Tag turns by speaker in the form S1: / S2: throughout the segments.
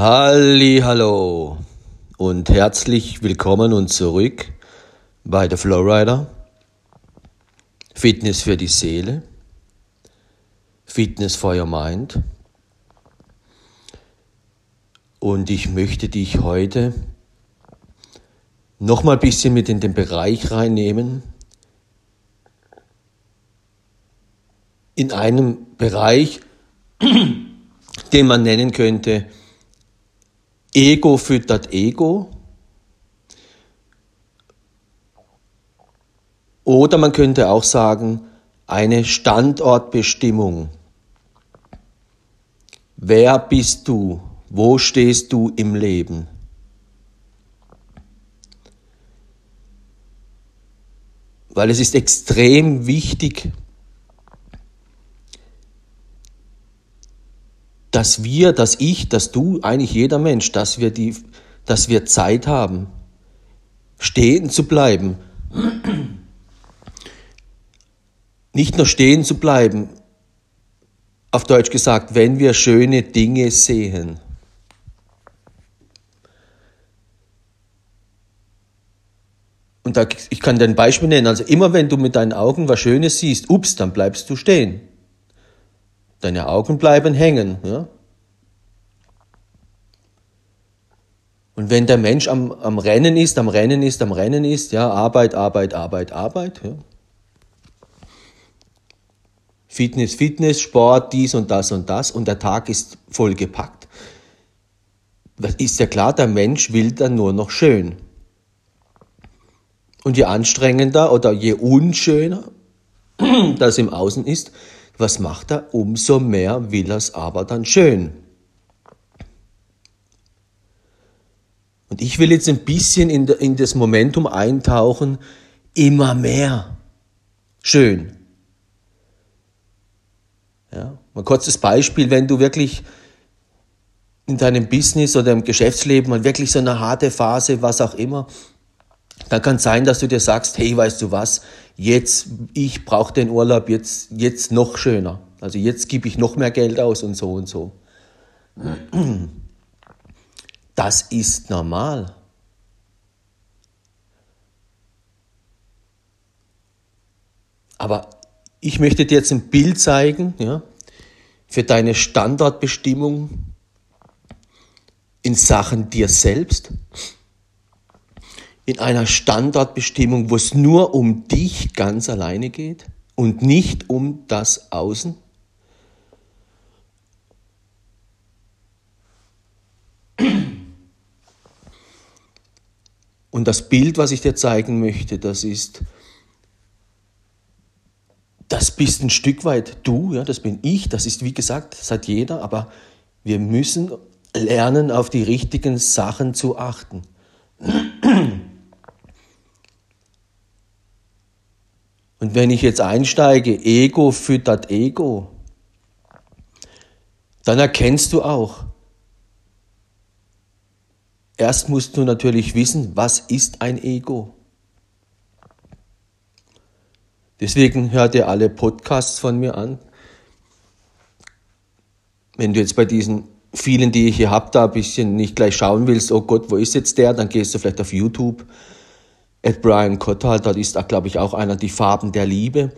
S1: Halli, hallo und herzlich willkommen und zurück bei der Flowrider. Fitness für die Seele, Fitness for your mind. Und ich möchte dich heute noch mal ein bisschen mit in den Bereich reinnehmen. In einem Bereich, den man nennen könnte, Ego füttert Ego. Oder man könnte auch sagen, eine Standortbestimmung. Wer bist du? Wo stehst du im Leben? Weil es ist extrem wichtig, dass wir, dass ich, dass du, eigentlich jeder Mensch, dass wir die, dass wir Zeit haben, stehen zu bleiben. Nicht nur stehen zu bleiben, auf Deutsch gesagt, wenn wir schöne Dinge sehen. Und da, ich kann dir ein Beispiel nennen. Also immer wenn du mit deinen Augen was Schönes siehst, ups, dann bleibst du stehen. Deine Augen bleiben hängen. Ja? Und wenn der Mensch am, am Rennen ist, am Rennen ist, am Rennen ist, ja, Arbeit, Arbeit, Arbeit, Arbeit, ja. Fitness, Fitness, Sport, dies und das und das und der Tag ist voll gepackt. Das ist ja klar, der Mensch will dann nur noch schön. Und je anstrengender oder je unschöner das im Außen ist, was macht er? Umso mehr will er es aber dann schön. Und ich will jetzt ein bisschen in, in das Momentum eintauchen, immer mehr schön. Ja, ein kurzes Beispiel, wenn du wirklich in deinem Business oder im Geschäftsleben mal wirklich so eine harte Phase, was auch immer, dann kann es sein, dass du dir sagst, hey, weißt du was, jetzt, ich brauche den Urlaub jetzt, jetzt noch schöner. Also jetzt gebe ich noch mehr Geld aus und so und so. Das ist normal. Aber ich möchte dir jetzt ein Bild zeigen, ja, für deine Standardbestimmung in Sachen dir selbst in einer Standardbestimmung, wo es nur um dich ganz alleine geht und nicht um das Außen? Und das Bild, was ich dir zeigen möchte, das ist, das bist ein Stück weit du, ja, das bin ich, das ist wie gesagt, das hat jeder, aber wir müssen lernen, auf die richtigen Sachen zu achten. Und wenn ich jetzt einsteige, Ego füttert Ego, dann erkennst du auch, erst musst du natürlich wissen, was ist ein Ego. Deswegen hör dir alle Podcasts von mir an. Wenn du jetzt bei diesen vielen, die ich hier habe, da ein bisschen nicht gleich schauen willst, oh Gott, wo ist jetzt der, dann gehst du vielleicht auf YouTube Ed Brian Cotthall, dort ist, glaube ich, auch einer die Farben der Liebe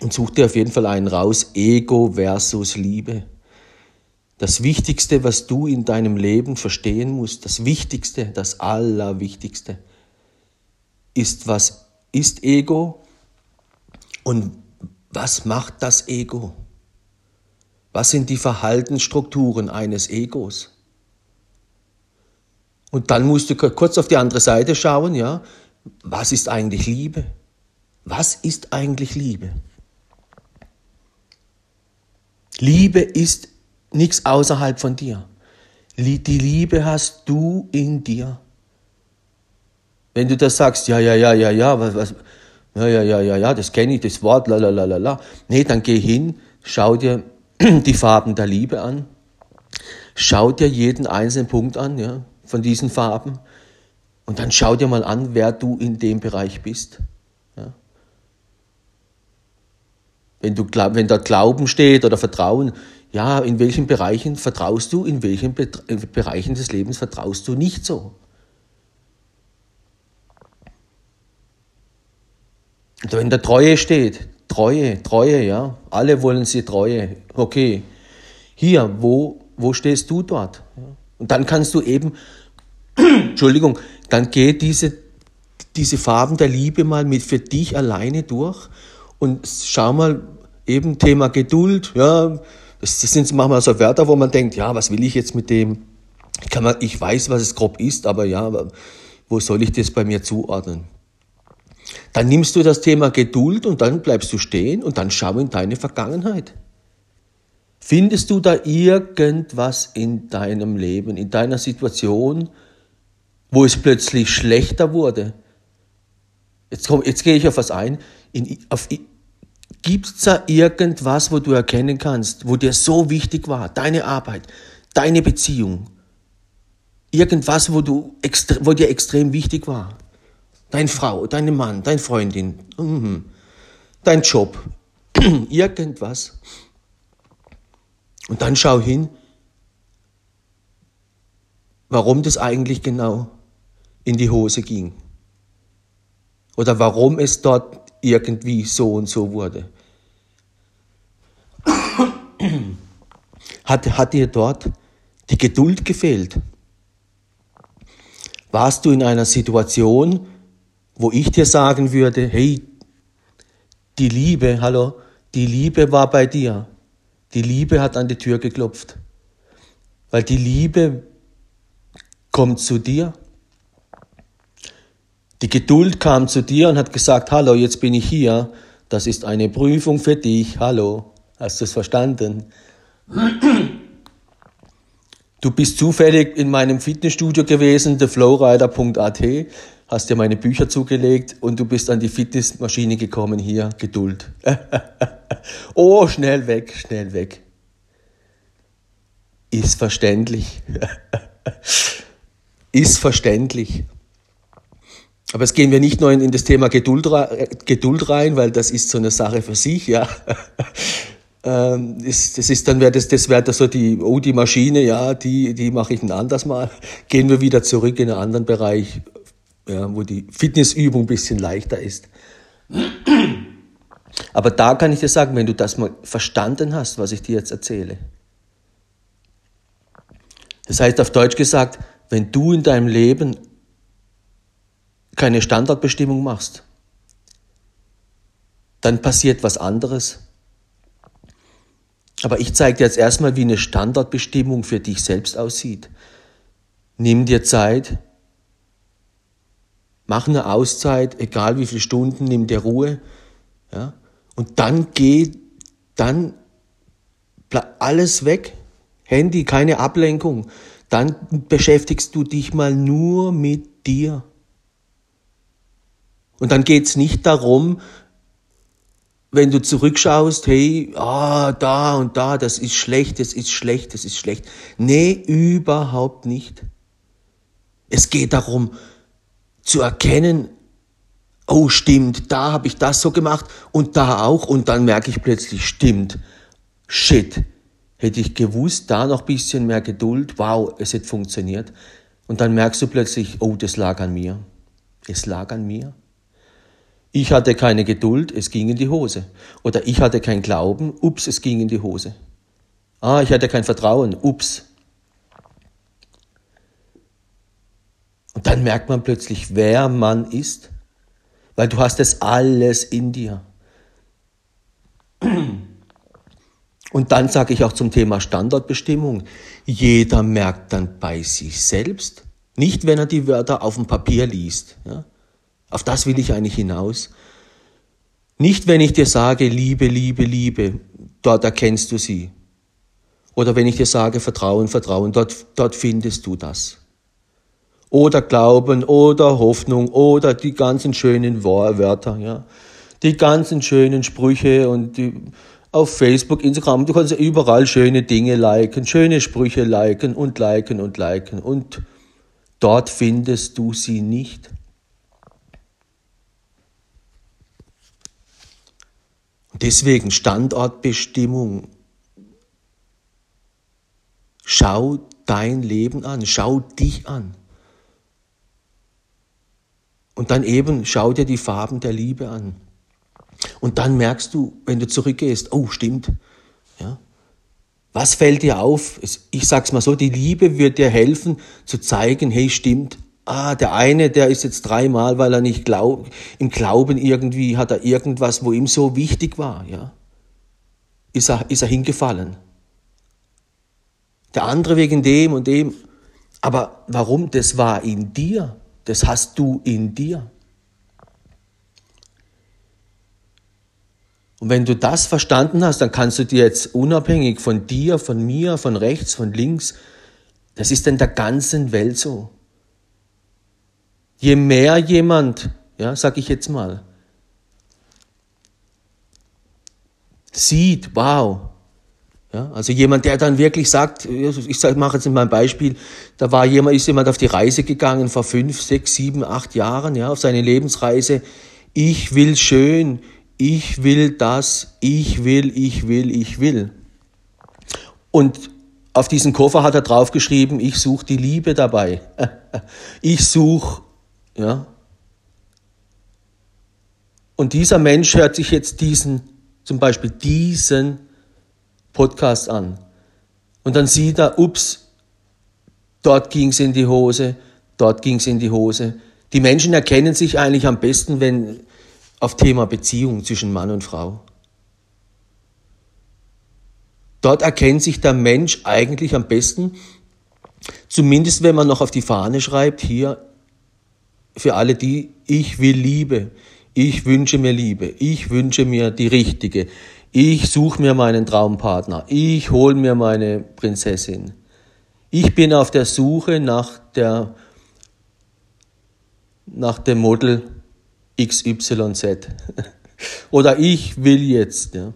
S1: und such dir auf jeden Fall einen raus, Ego versus Liebe. Das Wichtigste, was du in deinem Leben verstehen musst, das Wichtigste, das Allerwichtigste, ist, was ist Ego und was macht das Ego? Was sind die Verhaltensstrukturen eines Egos? Und dann musst du kurz auf die andere Seite schauen, ja, was ist eigentlich Liebe? Was ist eigentlich Liebe? Liebe ist nichts außerhalb von dir. Die Liebe hast du in dir. Wenn du das sagst, ja, ja, ja, ja, ja, was, was, ja, ja, ja, ja, ja, das kenne ich, das Wort, la, la, la, la, la. Nee, dann geh hin, schau dir die Farben der Liebe an, schau dir jeden einzelnen Punkt an, ja, von diesen Farben und dann schau dir mal an, wer du in dem Bereich bist. Ja. Wenn, du, wenn da Glauben steht oder Vertrauen, ja, in welchen Bereichen vertraust du, in welchen Be Bereichen des Lebens vertraust du nicht so. Und wenn da Treue steht, Treue, Treue, ja, alle wollen sie Treue, okay. Hier, wo, wo stehst du dort? Und dann kannst du eben, Entschuldigung, dann geht diese, diese Farben der Liebe mal mit für dich alleine durch und schau mal, eben Thema Geduld, ja, das, das sind manchmal so Wörter, wo man denkt, ja, was will ich jetzt mit dem? Ich, kann mal, ich weiß, was es grob ist, aber ja, wo soll ich das bei mir zuordnen? Dann nimmst du das Thema Geduld und dann bleibst du stehen und dann schau in deine Vergangenheit. Findest du da irgendwas in deinem Leben, in deiner Situation, wo es plötzlich schlechter wurde? Jetzt, komm, jetzt gehe ich auf was ein. Gibt es da irgendwas, wo du erkennen kannst, wo dir so wichtig war, deine Arbeit, deine Beziehung? Irgendwas, wo, du wo dir extrem wichtig war? Deine Frau, dein Mann, deine Freundin, mhm. dein Job, irgendwas. Und dann schau hin, warum das eigentlich genau in die Hose ging. Oder warum es dort irgendwie so und so wurde. Hat, hat dir dort die Geduld gefehlt? Warst du in einer Situation, wo ich dir sagen würde, hey, die Liebe, hallo, die Liebe war bei dir. Die Liebe hat an die Tür geklopft. Weil die Liebe kommt zu dir die Geduld kam zu dir und hat gesagt, hallo, jetzt bin ich hier. Das ist eine Prüfung für dich. Hallo, hast du es verstanden? Du bist zufällig in meinem Fitnessstudio gewesen, theflowrider.at, hast dir meine Bücher zugelegt und du bist an die Fitnessmaschine gekommen hier. Geduld. oh, schnell weg, schnell weg. Ist verständlich. Ist verständlich. Aber jetzt gehen wir nicht nur in, das Thema Geduld, Geduld rein, weil das ist so eine Sache für sich, ja. Ähm, das, das ist dann wäre das, das wäre so die, oh, die Maschine, ja, die, die mache ich ein anderes Mal. Gehen wir wieder zurück in einen anderen Bereich, ja, wo die Fitnessübung ein bisschen leichter ist. Aber da kann ich dir sagen, wenn du das mal verstanden hast, was ich dir jetzt erzähle. Das heißt auf Deutsch gesagt, wenn du in deinem Leben keine Standardbestimmung machst, dann passiert was anderes. Aber ich zeige dir jetzt erstmal, wie eine Standardbestimmung für dich selbst aussieht. Nimm dir Zeit, mach eine Auszeit, egal wie viele Stunden, nimm dir Ruhe, ja, und dann geh, dann alles weg, Handy, keine Ablenkung, dann beschäftigst du dich mal nur mit dir. Und dann geht's nicht darum, wenn du zurückschaust, hey, ah, da und da, das ist schlecht, das ist schlecht, das ist schlecht. Nee, überhaupt nicht. Es geht darum, zu erkennen, oh stimmt, da habe ich das so gemacht und da auch und dann merke ich plötzlich, stimmt, shit, hätte ich gewusst, da noch bisschen mehr Geduld, wow, es hätte funktioniert. Und dann merkst du plötzlich, oh, das lag an mir. Es lag an mir. Ich hatte keine Geduld, es ging in die Hose. Oder ich hatte kein Glauben, ups, es ging in die Hose. Ah, ich hatte kein Vertrauen, ups. Und dann merkt man plötzlich, wer man ist, weil du hast es alles in dir. Und dann sage ich auch zum Thema Standortbestimmung, jeder merkt dann bei sich selbst, nicht wenn er die Wörter auf dem Papier liest. Ja? Auf das will ich eigentlich hinaus. Nicht, wenn ich dir sage, Liebe, Liebe, Liebe, dort erkennst du sie. Oder wenn ich dir sage, Vertrauen, Vertrauen, dort, dort findest du das. Oder Glauben, oder Hoffnung, oder die ganzen schönen Wörter, ja. Die ganzen schönen Sprüche und die, auf Facebook, Instagram, du kannst überall schöne Dinge liken, schöne Sprüche liken und liken und liken und dort findest du sie nicht. Deswegen Standortbestimmung schau dein Leben an, schau dich an. Und dann eben schau dir die Farben der Liebe an. Und dann merkst du, wenn du zurückgehst, oh, stimmt. Ja. Was fällt dir auf? Ich sag's mal so, die Liebe wird dir helfen zu zeigen, hey, stimmt. Ah, der eine, der ist jetzt dreimal, weil er nicht glaubt, im Glauben irgendwie hat er irgendwas, wo ihm so wichtig war, ja. Ist er, ist er hingefallen. Der andere wegen dem und dem. Aber warum? Das war in dir. Das hast du in dir. Und wenn du das verstanden hast, dann kannst du dir jetzt unabhängig von dir, von mir, von rechts, von links, das ist in der ganzen Welt so. Je mehr jemand, ja, sag ich jetzt mal, sieht, wow, ja, also jemand, der dann wirklich sagt, ich mache jetzt mal ein Beispiel, da war jemand, ist jemand auf die Reise gegangen vor fünf, sechs, sieben, acht Jahren, ja, auf seine Lebensreise. Ich will schön, ich will das, ich will, ich will, ich will. Und auf diesen Koffer hat er draufgeschrieben, ich suche die Liebe dabei. ich suche, ja. Und dieser Mensch hört sich jetzt diesen, zum Beispiel diesen Podcast an. Und dann sieht er, ups, dort ging es in die Hose, dort ging es in die Hose. Die Menschen erkennen sich eigentlich am besten, wenn auf Thema Beziehung zwischen Mann und Frau. Dort erkennt sich der Mensch eigentlich am besten, zumindest wenn man noch auf die Fahne schreibt, hier für alle die, ich will Liebe, ich wünsche mir Liebe, ich wünsche mir die richtige, ich suche mir meinen Traumpartner. Ich hole mir meine Prinzessin. Ich bin auf der Suche nach der nach dem Model XYZ. Oder ich will jetzt. Ja.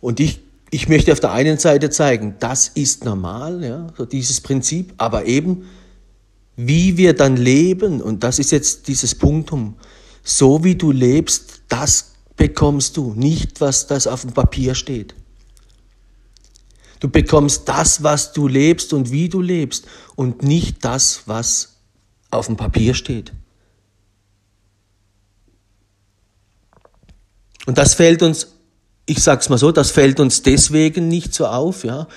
S1: Und ich, ich möchte auf der einen Seite zeigen, das ist normal, ja, so dieses Prinzip, aber eben, wie wir dann leben, und das ist jetzt dieses Punktum, so wie du lebst, das bekommst du, nicht was das auf dem Papier steht. Du bekommst das, was du lebst und wie du lebst und nicht das, was auf dem Papier steht. Und das fällt uns, ich sag's mal so, das fällt uns deswegen nicht so auf, ja,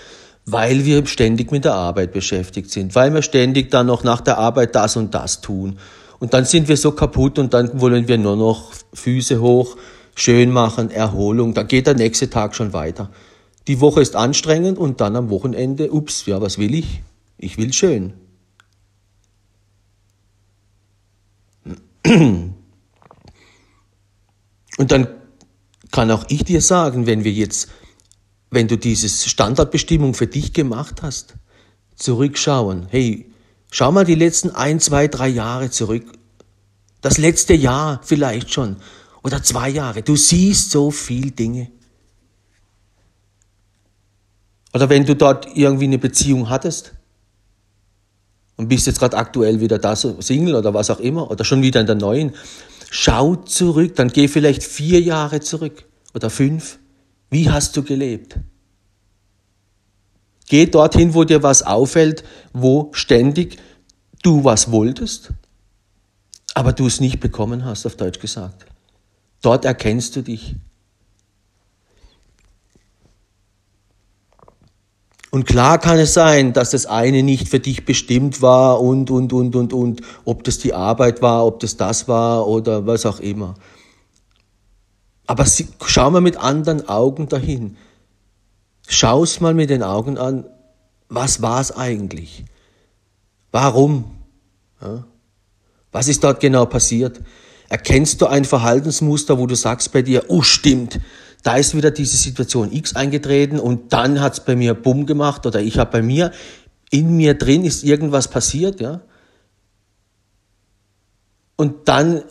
S1: weil wir ständig mit der Arbeit beschäftigt sind, weil wir ständig dann noch nach der Arbeit das und das tun. Und dann sind wir so kaputt und dann wollen wir nur noch Füße hoch, schön machen, Erholung, dann geht der nächste Tag schon weiter. Die Woche ist anstrengend und dann am Wochenende, ups, ja, was will ich? Ich will schön. Und dann kann auch ich dir sagen, wenn wir jetzt, wenn du diese Standardbestimmung für dich gemacht hast, zurückschauen, hey, schau mal die letzten ein, zwei, drei Jahre zurück, das letzte Jahr vielleicht schon, oder zwei Jahre. Du siehst so viel Dinge. Oder wenn du dort irgendwie eine Beziehung hattest und bist jetzt gerade aktuell wieder da Single oder was auch immer oder schon wieder in der neuen, schau zurück, dann geh vielleicht vier Jahre zurück oder fünf. Wie hast du gelebt? Geh dorthin, wo dir was auffällt, wo ständig du was wolltest, aber du es nicht bekommen hast, auf Deutsch gesagt. Dort erkennst du dich. Und klar kann es sein, dass das eine nicht für dich bestimmt war und, und, und, und, und, ob das die Arbeit war, ob das das war oder was auch immer. Aber schau mal mit anderen Augen dahin. Schau es mal mit den Augen an, was war es eigentlich? Warum? Ja? Was ist dort genau passiert? Erkennst du ein Verhaltensmuster, wo du sagst bei dir, oh stimmt, da ist wieder diese Situation X eingetreten und dann hat's bei mir Bumm gemacht oder ich habe bei mir, in mir drin ist irgendwas passiert, ja. Und dann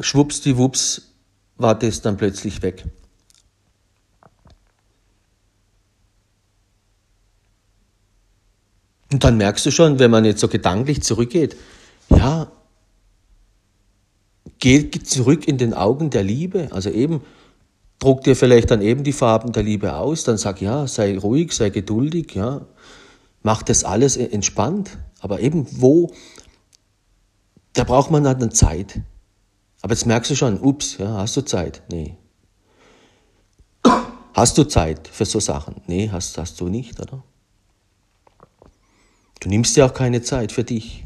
S1: schwuppsdiwupps war das dann plötzlich weg. Und dann merkst du schon, wenn man jetzt so gedanklich zurückgeht, ja, Geh zurück in den Augen der Liebe. Also eben, druck dir vielleicht dann eben die Farben der Liebe aus, dann sag ja, sei ruhig, sei geduldig, ja, mach das alles entspannt. Aber eben wo, da braucht man dann Zeit. Aber jetzt merkst du schon, ups, ja, hast du Zeit? Nee. Hast du Zeit für so Sachen? Nee, hast, hast du nicht, oder? Du nimmst dir auch keine Zeit für dich.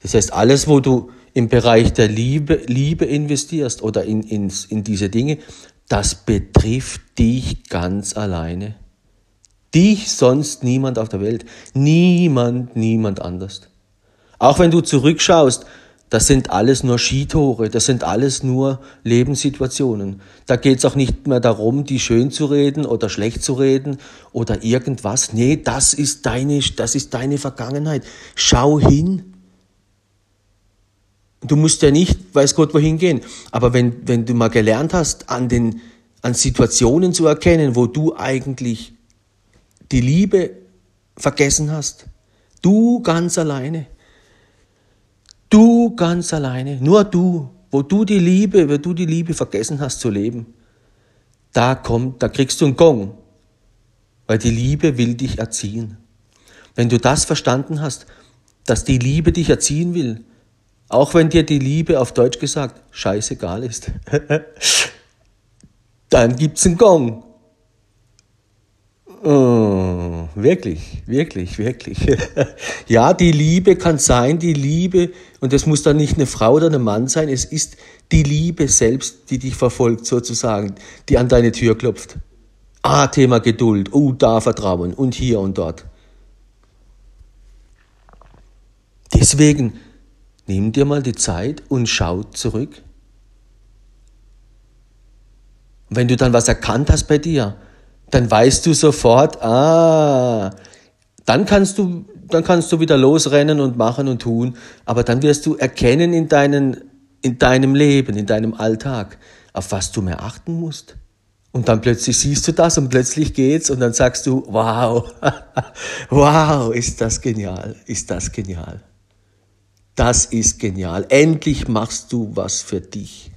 S1: Das heißt, alles, wo du im Bereich der Liebe, Liebe investierst oder in, in, in diese Dinge, das betrifft dich ganz alleine. Dich sonst niemand auf der Welt. Niemand, niemand anders. Auch wenn du zurückschaust, das sind alles nur Skitore, das sind alles nur Lebenssituationen. Da geht es auch nicht mehr darum, die schön zu reden oder schlecht zu reden oder irgendwas. Nee, das ist deine, das ist deine Vergangenheit. Schau hin. Du musst ja nicht, weiß Gott, wohin gehen. Aber wenn, wenn du mal gelernt hast, an, den, an Situationen zu erkennen, wo du eigentlich die Liebe vergessen hast, du ganz alleine, du ganz alleine, nur du, wo du die Liebe, wo du die Liebe vergessen hast zu leben, da kommt, da kriegst du einen Gong, weil die Liebe will dich erziehen. Wenn du das verstanden hast, dass die Liebe dich erziehen will, auch wenn dir die Liebe auf Deutsch gesagt scheißegal ist. Dann gibt's einen Gong. Oh, wirklich, wirklich, wirklich. ja, die Liebe kann sein, die Liebe, und das muss dann nicht eine Frau oder ein Mann sein, es ist die Liebe selbst, die dich verfolgt sozusagen, die an deine Tür klopft. Ah, Thema Geduld, oh, da Vertrauen und hier und dort. Deswegen Nimm dir mal die Zeit und schau zurück. Wenn du dann was erkannt hast bei dir, dann weißt du sofort, ah, dann kannst du, dann kannst du wieder losrennen und machen und tun, aber dann wirst du erkennen in, deinen, in deinem Leben, in deinem Alltag, auf was du mehr achten musst. Und dann plötzlich siehst du das und plötzlich geht's und dann sagst du, wow, wow, ist das genial, ist das genial. Das ist genial. Endlich machst du was für dich.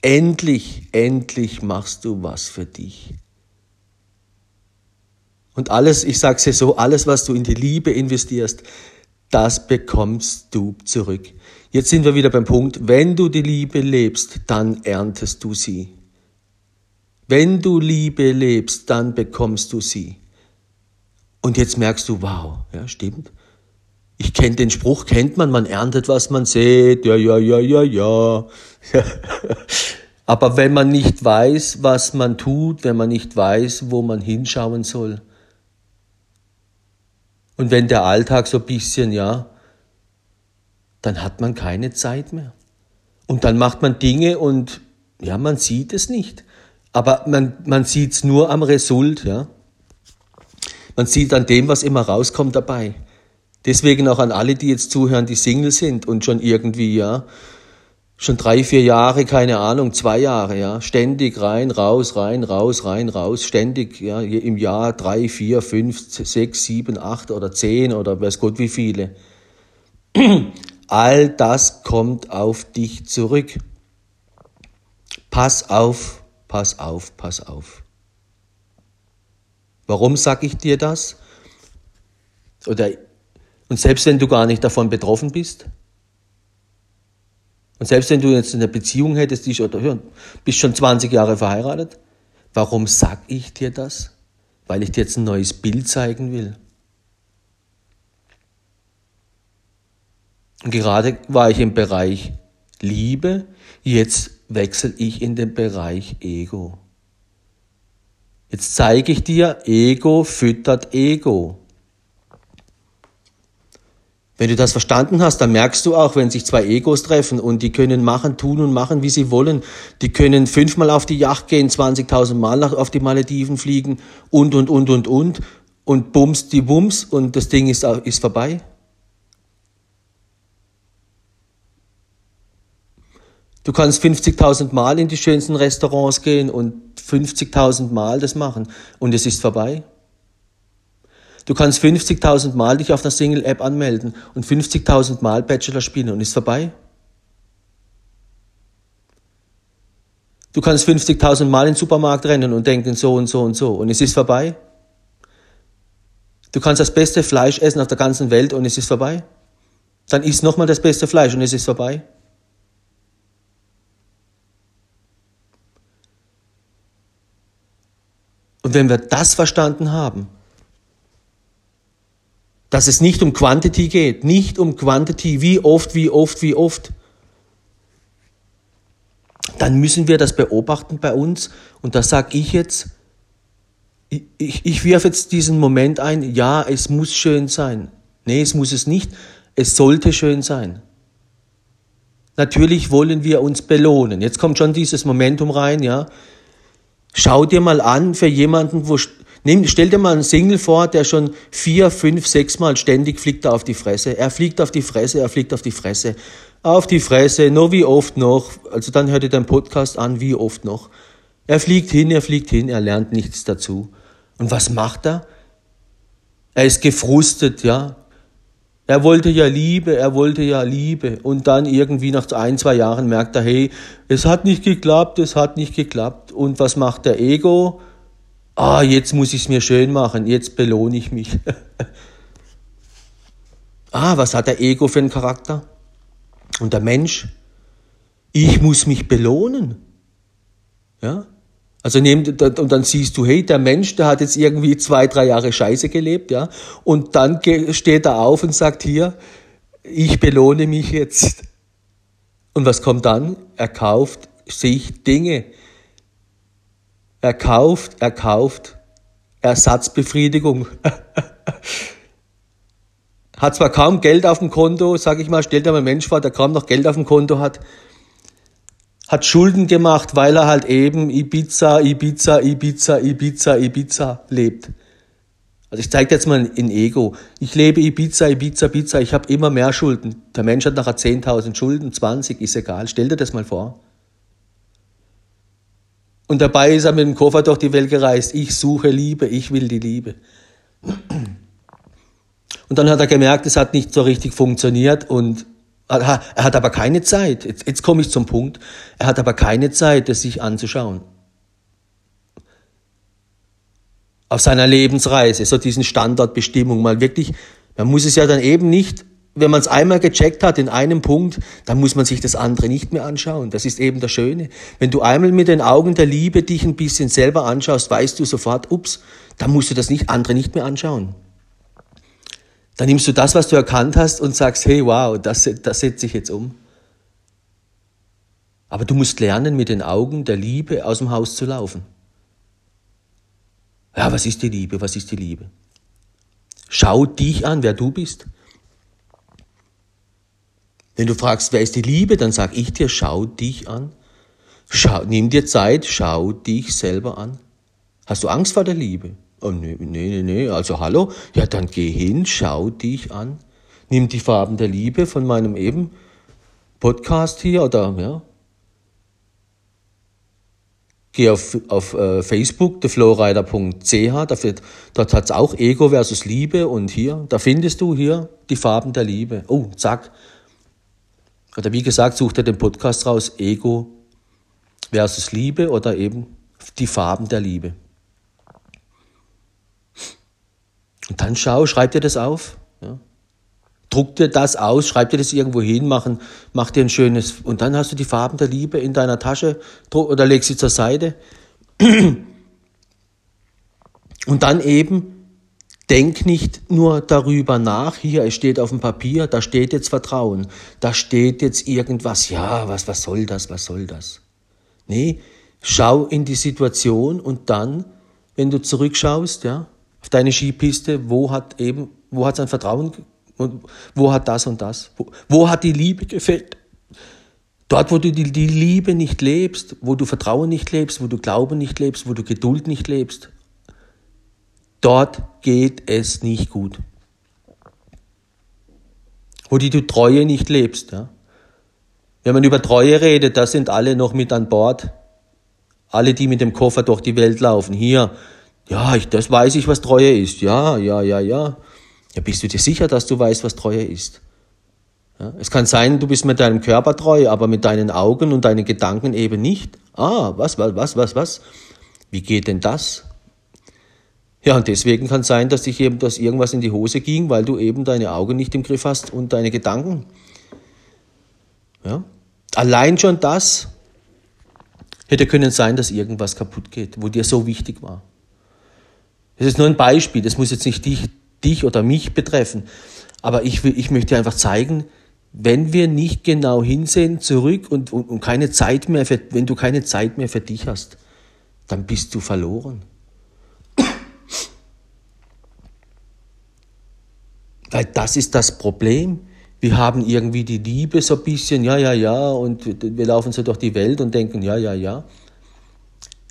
S1: Endlich, endlich machst du was für dich. Und alles, ich sage es dir so, alles, was du in die Liebe investierst, das bekommst du zurück. Jetzt sind wir wieder beim Punkt, wenn du die Liebe lebst, dann erntest du sie. Wenn du Liebe lebst, dann bekommst du sie. Und jetzt merkst du, wow, ja, stimmt. Ich kenne den Spruch, kennt man, man erntet, was man sät. Ja, ja, ja, ja, ja. Aber wenn man nicht weiß, was man tut, wenn man nicht weiß, wo man hinschauen soll, und wenn der Alltag so ein bisschen, ja, dann hat man keine Zeit mehr. Und dann macht man Dinge und ja, man sieht es nicht. Aber man, man sieht es nur am Result, ja. Man sieht an dem, was immer rauskommt dabei. Deswegen auch an alle, die jetzt zuhören, die Single sind und schon irgendwie, ja, schon drei, vier Jahre, keine Ahnung, zwei Jahre, ja, ständig rein, raus, rein, raus, rein, raus, ständig, ja, im Jahr drei, vier, fünf, sechs, sieben, acht oder zehn oder weiß Gott wie viele. All das kommt auf dich zurück. Pass auf, pass auf, pass auf. Warum sage ich dir das? Oder und selbst wenn du gar nicht davon betroffen bist, und selbst wenn du jetzt eine Beziehung hättest, die oder ja, bist schon 20 Jahre verheiratet, warum sag ich dir das? Weil ich dir jetzt ein neues Bild zeigen will. Und gerade war ich im Bereich Liebe, jetzt wechsle ich in den Bereich Ego. Jetzt zeige ich dir, Ego füttert Ego. Wenn du das verstanden hast, dann merkst du auch, wenn sich zwei Egos treffen und die können machen, tun und machen, wie sie wollen. Die können fünfmal auf die Yacht gehen, 20.000 Mal auf die Malediven fliegen und, und, und, und, und. Und bums die Bums und das Ding ist, ist vorbei. Du kannst 50.000 Mal in die schönsten Restaurants gehen und 50.000 Mal das machen und es ist vorbei. Du kannst 50.000 Mal dich auf einer Single-App anmelden und 50.000 Mal Bachelor spielen und ist vorbei. Du kannst 50.000 Mal in den Supermarkt rennen und denken so und so und so und es ist vorbei. Du kannst das beste Fleisch essen auf der ganzen Welt und es ist vorbei. Dann isst nochmal das beste Fleisch und es ist vorbei. Und wenn wir das verstanden haben, dass es nicht um Quantity geht, nicht um Quantity, wie oft, wie oft, wie oft, dann müssen wir das beobachten bei uns. Und da sage ich jetzt, ich, ich, ich jetzt diesen Moment ein, ja, es muss schön sein. Nee, es muss es nicht. Es sollte schön sein. Natürlich wollen wir uns belohnen. Jetzt kommt schon dieses Momentum rein, ja. Schau dir mal an für jemanden, wo, nimm, stell dir mal einen Single vor, der schon vier, fünf, sechs Mal ständig fliegt er auf die Fresse. Er fliegt auf die Fresse, er fliegt auf die Fresse. Auf die Fresse, nur wie oft noch. Also dann hört ihr deinen Podcast an, wie oft noch. Er fliegt hin, er fliegt hin, er lernt nichts dazu. Und was macht er? Er ist gefrustet, ja. Er wollte ja Liebe, er wollte ja Liebe. Und dann irgendwie nach ein, zwei Jahren merkt er, hey, es hat nicht geklappt, es hat nicht geklappt. Und was macht der Ego? Ah, jetzt muss ich es mir schön machen, jetzt belohne ich mich. ah, was hat der Ego für einen Charakter? Und der Mensch, ich muss mich belohnen. Ja? Also und dann siehst du, hey, der Mensch, der hat jetzt irgendwie zwei, drei Jahre Scheiße gelebt, ja. Und dann steht er auf und sagt hier, ich belohne mich jetzt. Und was kommt dann? Er kauft sich Dinge. Er kauft, er kauft Ersatzbefriedigung. hat zwar kaum Geld auf dem Konto, sag ich mal, stellt dir mal ein Mensch vor, der kaum noch Geld auf dem Konto hat, hat Schulden gemacht, weil er halt eben Ibiza, Ibiza, Ibiza, Ibiza, Ibiza lebt. Also ich zeige jetzt mal in Ego. Ich lebe Ibiza, Ibiza, Ibiza, ich habe immer mehr Schulden. Der Mensch hat nachher 10.000 Schulden, 20, ist egal. Stell dir das mal vor. Und dabei ist er mit dem Koffer durch die Welt gereist. Ich suche Liebe, ich will die Liebe. Und dann hat er gemerkt, es hat nicht so richtig funktioniert und er hat aber keine Zeit. Jetzt, jetzt komme ich zum Punkt. Er hat aber keine Zeit, das sich anzuschauen. Auf seiner Lebensreise, so diesen Standardbestimmung, mal wirklich, man muss es ja dann eben nicht, wenn man es einmal gecheckt hat in einem Punkt, dann muss man sich das andere nicht mehr anschauen. Das ist eben das Schöne. Wenn du einmal mit den Augen der Liebe dich ein bisschen selber anschaust, weißt du sofort, ups, dann musst du das nicht, andere nicht mehr anschauen. Dann nimmst du das, was du erkannt hast und sagst, hey, wow, das, das setze ich jetzt um. Aber du musst lernen, mit den Augen der Liebe aus dem Haus zu laufen. Ja, was ist die Liebe? Was ist die Liebe? Schau dich an, wer du bist. Wenn du fragst, wer ist die Liebe, dann sag ich dir, schau dich an. Schau, nimm dir Zeit, schau dich selber an. Hast du Angst vor der Liebe? Oh, nee, nee, nee, nee, also hallo? Ja, dann geh hin, schau dich an. Nimm die Farben der Liebe von meinem eben Podcast hier oder, ja. Geh auf, auf äh, Facebook, theflowrider.ch, dafür, dort hat's auch Ego versus Liebe und hier, da findest du hier die Farben der Liebe. Oh, zack. Oder wie gesagt, such dir den Podcast raus, Ego versus Liebe oder eben die Farben der Liebe. Und dann schau, schreib dir das auf. Ja. Druck dir das aus, schreib dir das irgendwo hin, machen, mach dir ein schönes, und dann hast du die Farben der Liebe in deiner Tasche oder leg sie zur Seite. Und dann eben, denk nicht nur darüber nach, hier, es steht auf dem Papier, da steht jetzt Vertrauen, da steht jetzt irgendwas, ja, was, was soll das, was soll das? Nee, schau in die Situation und dann, wenn du zurückschaust, ja, auf deine Skipiste, wo hat eben, wo hat sein Vertrauen und wo hat das und das? Wo, wo hat die Liebe gefällt? Dort, wo du die, die Liebe nicht lebst, wo du Vertrauen nicht lebst, wo du Glauben nicht lebst, wo du Geduld nicht lebst, dort geht es nicht gut. Wo die du Treue nicht lebst. Ja? Wenn man über Treue redet, da sind alle noch mit an Bord. Alle, die mit dem Koffer durch die Welt laufen. Hier, ja, ich, das weiß ich, was Treue ist. Ja, ja, ja, ja. Ja, bist du dir sicher, dass du weißt, was Treue ist? Ja, es kann sein, du bist mit deinem Körper treu, aber mit deinen Augen und deinen Gedanken eben nicht. Ah, was, was, was, was, was? Wie geht denn das? Ja, und deswegen kann es sein, dass dich eben, dass irgendwas in die Hose ging, weil du eben deine Augen nicht im Griff hast und deine Gedanken. Ja? Allein schon das hätte können sein, dass irgendwas kaputt geht, wo dir so wichtig war. Das ist nur ein Beispiel, das muss jetzt nicht dich, dich oder mich betreffen. Aber ich, ich möchte einfach zeigen, wenn wir nicht genau hinsehen, zurück und, und, und keine Zeit mehr, für, wenn du keine Zeit mehr für dich hast, dann bist du verloren. Weil das ist das Problem. Wir haben irgendwie die Liebe so ein bisschen, ja, ja, ja, und wir laufen so durch die Welt und denken, ja, ja, ja.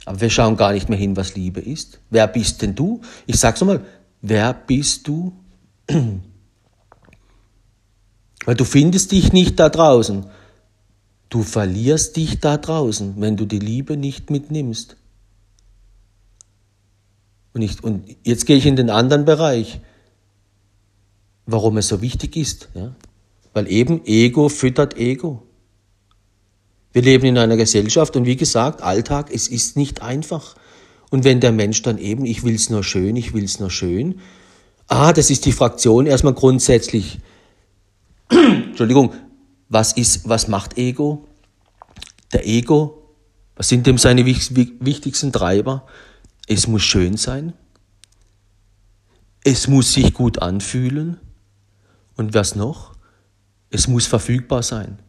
S1: Aber wir schauen gar nicht mehr hin, was Liebe ist. Wer bist denn du? Ich sag's nochmal, wer bist du? Weil du findest dich nicht da draußen. Du verlierst dich da draußen, wenn du die Liebe nicht mitnimmst. Und, ich, und jetzt gehe ich in den anderen Bereich, warum es so wichtig ist. Ja? Weil eben Ego füttert Ego. Wir leben in einer Gesellschaft und wie gesagt, Alltag, es ist nicht einfach. Und wenn der Mensch dann eben, ich will es nur schön, ich will es nur schön, ah, das ist die Fraktion erstmal grundsätzlich Entschuldigung, was ist, was macht Ego? Der Ego, was sind dem seine wichtigsten Treiber? Es muss schön sein. Es muss sich gut anfühlen. Und was noch? Es muss verfügbar sein.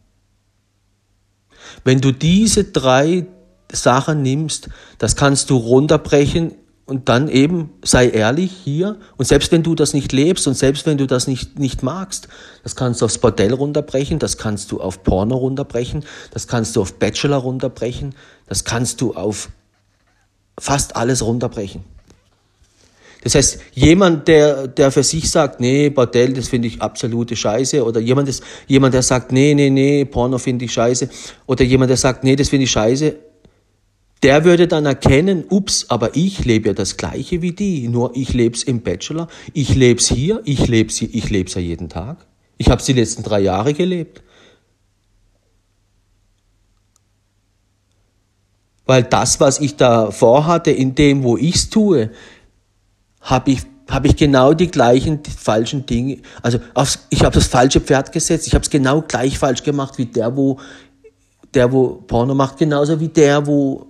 S1: Wenn du diese drei Sachen nimmst, das kannst du runterbrechen und dann eben sei ehrlich hier und selbst wenn du das nicht lebst und selbst wenn du das nicht, nicht magst, das kannst du aufs Bordell runterbrechen, das kannst du auf Porno runterbrechen, das kannst du auf Bachelor runterbrechen, das kannst du auf fast alles runterbrechen. Das heißt, jemand, der, der für sich sagt, nee, Bordell, das finde ich absolute Scheiße, oder jemand, das, jemand, der sagt, nee, nee, nee, Porno finde ich scheiße, oder jemand, der sagt, nee, das finde ich scheiße, der würde dann erkennen, ups, aber ich lebe ja das Gleiche wie die, nur ich lebe es im Bachelor, ich lebe es hier, ich lebe es ich leb's ja jeden Tag. Ich habe es die letzten drei Jahre gelebt. Weil das, was ich da vorhatte, in dem, wo ich es tue, habe ich, hab ich genau die gleichen die falschen Dinge, also aufs, ich habe das falsche Pferd gesetzt, ich habe es genau gleich falsch gemacht wie der, wo der, wo Porno macht, genauso wie der, wo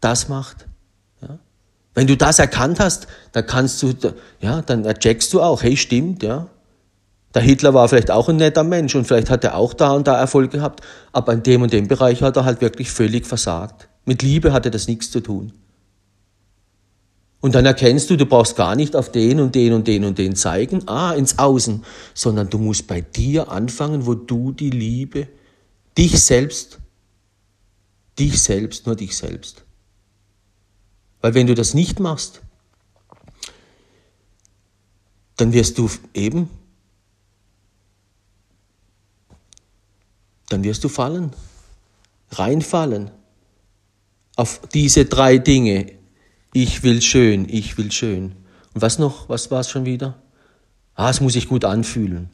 S1: das macht. Ja? Wenn du das erkannt hast, dann kannst du, ja, dann checkst du auch, hey, stimmt, ja. Der Hitler war vielleicht auch ein netter Mensch und vielleicht hat er auch da und da Erfolg gehabt, aber in dem und dem Bereich hat er halt wirklich völlig versagt. Mit Liebe hatte das nichts zu tun. Und dann erkennst du, du brauchst gar nicht auf den und den und den und den zeigen, ah, ins Außen, sondern du musst bei dir anfangen, wo du die Liebe, dich selbst, dich selbst, nur dich selbst, weil wenn du das nicht machst, dann wirst du eben, dann wirst du fallen, reinfallen auf diese drei Dinge. Ich will schön, ich will schön. Und was noch, was war es schon wieder? Ah, es muss sich gut anfühlen.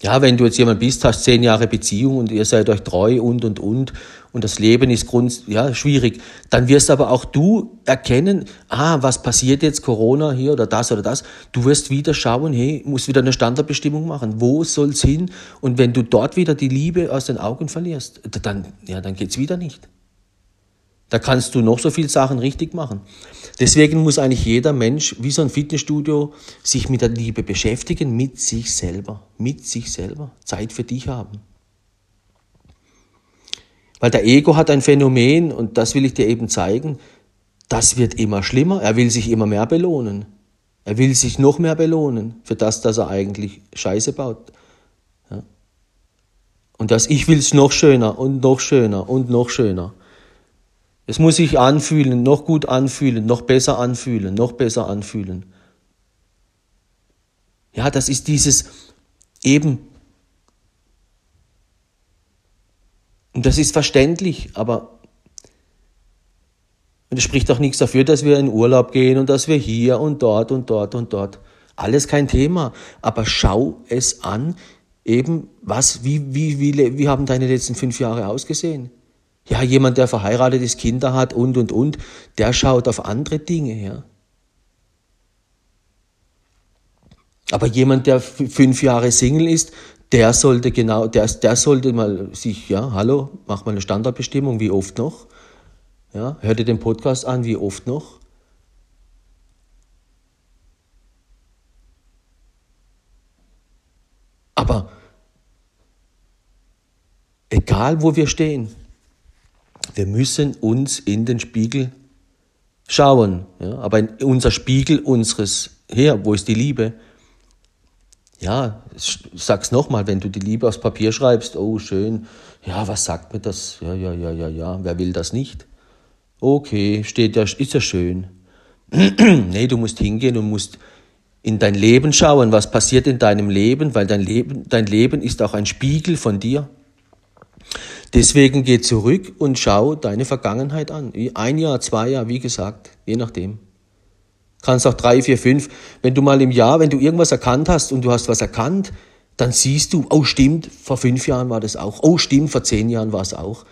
S1: Ja, wenn du jetzt jemand bist, hast zehn Jahre Beziehung und ihr seid euch treu und, und, und, und das Leben ist grund, ja, schwierig, dann wirst aber auch du erkennen, ah, was passiert jetzt, Corona hier oder das oder das. Du wirst wieder schauen, hey, musst wieder eine Standardbestimmung machen. Wo soll's hin? Und wenn du dort wieder die Liebe aus den Augen verlierst, dann, ja, dann geht's wieder nicht. Da kannst du noch so viele Sachen richtig machen. Deswegen muss eigentlich jeder Mensch, wie so ein Fitnessstudio, sich mit der Liebe beschäftigen, mit sich selber. Mit sich selber. Zeit für dich haben. Weil der Ego hat ein Phänomen, und das will ich dir eben zeigen, das wird immer schlimmer. Er will sich immer mehr belohnen. Er will sich noch mehr belohnen für das, dass er eigentlich Scheiße baut. Ja. Und das Ich will es noch schöner und noch schöner und noch schöner. Es muss sich anfühlen, noch gut anfühlen, noch besser anfühlen, noch besser anfühlen. Ja, das ist dieses eben. Und das ist verständlich, aber und es spricht auch nichts dafür, dass wir in Urlaub gehen und dass wir hier und dort und dort und dort. Alles kein Thema. Aber schau es an, eben, was, wie, wie, wie, wie haben deine letzten fünf Jahre ausgesehen? Ja, jemand, der verheiratet ist, Kinder hat und, und, und, der schaut auf andere Dinge, ja. Aber jemand, der fünf Jahre Single ist, der sollte genau, der, der sollte mal sich, ja, hallo, mach mal eine Standardbestimmung, wie oft noch? Ja, hör dir den Podcast an, wie oft noch? Aber egal wo wir stehen, wir müssen uns in den Spiegel schauen. Ja? Aber unser Spiegel unseres, her, wo ist die Liebe? Ja, sag's nochmal, wenn du die Liebe aufs Papier schreibst, oh schön, ja, was sagt mir das? Ja, ja, ja, ja, ja, wer will das nicht? Okay, steht ja, ist ja schön. nee, du musst hingehen und musst in dein Leben schauen, was passiert in deinem Leben, weil dein Leben, dein Leben ist auch ein Spiegel von dir. Deswegen geh zurück und schau deine Vergangenheit an. Ein Jahr, zwei Jahre, wie gesagt, je nachdem. Kannst auch drei, vier, fünf. Wenn du mal im Jahr, wenn du irgendwas erkannt hast und du hast was erkannt, dann siehst du, oh stimmt, vor fünf Jahren war das auch. Oh stimmt, vor zehn Jahren war es auch.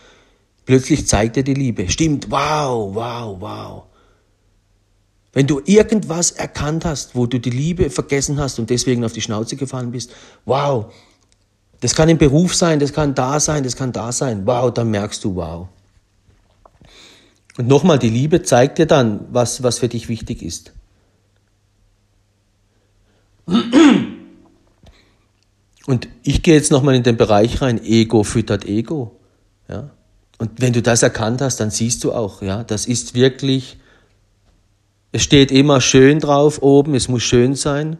S1: Plötzlich zeigt er die Liebe. Stimmt, wow, wow, wow. Wenn du irgendwas erkannt hast, wo du die Liebe vergessen hast und deswegen auf die Schnauze gefallen bist, wow, das kann im Beruf sein, das kann da sein, das kann da sein. Wow, dann merkst du, wow. Und nochmal, die Liebe zeigt dir dann, was, was für dich wichtig ist. Und ich gehe jetzt nochmal in den Bereich rein, Ego füttert Ego. Ja? Und wenn du das erkannt hast, dann siehst du auch, ja, das ist wirklich, es steht immer schön drauf oben, es muss schön sein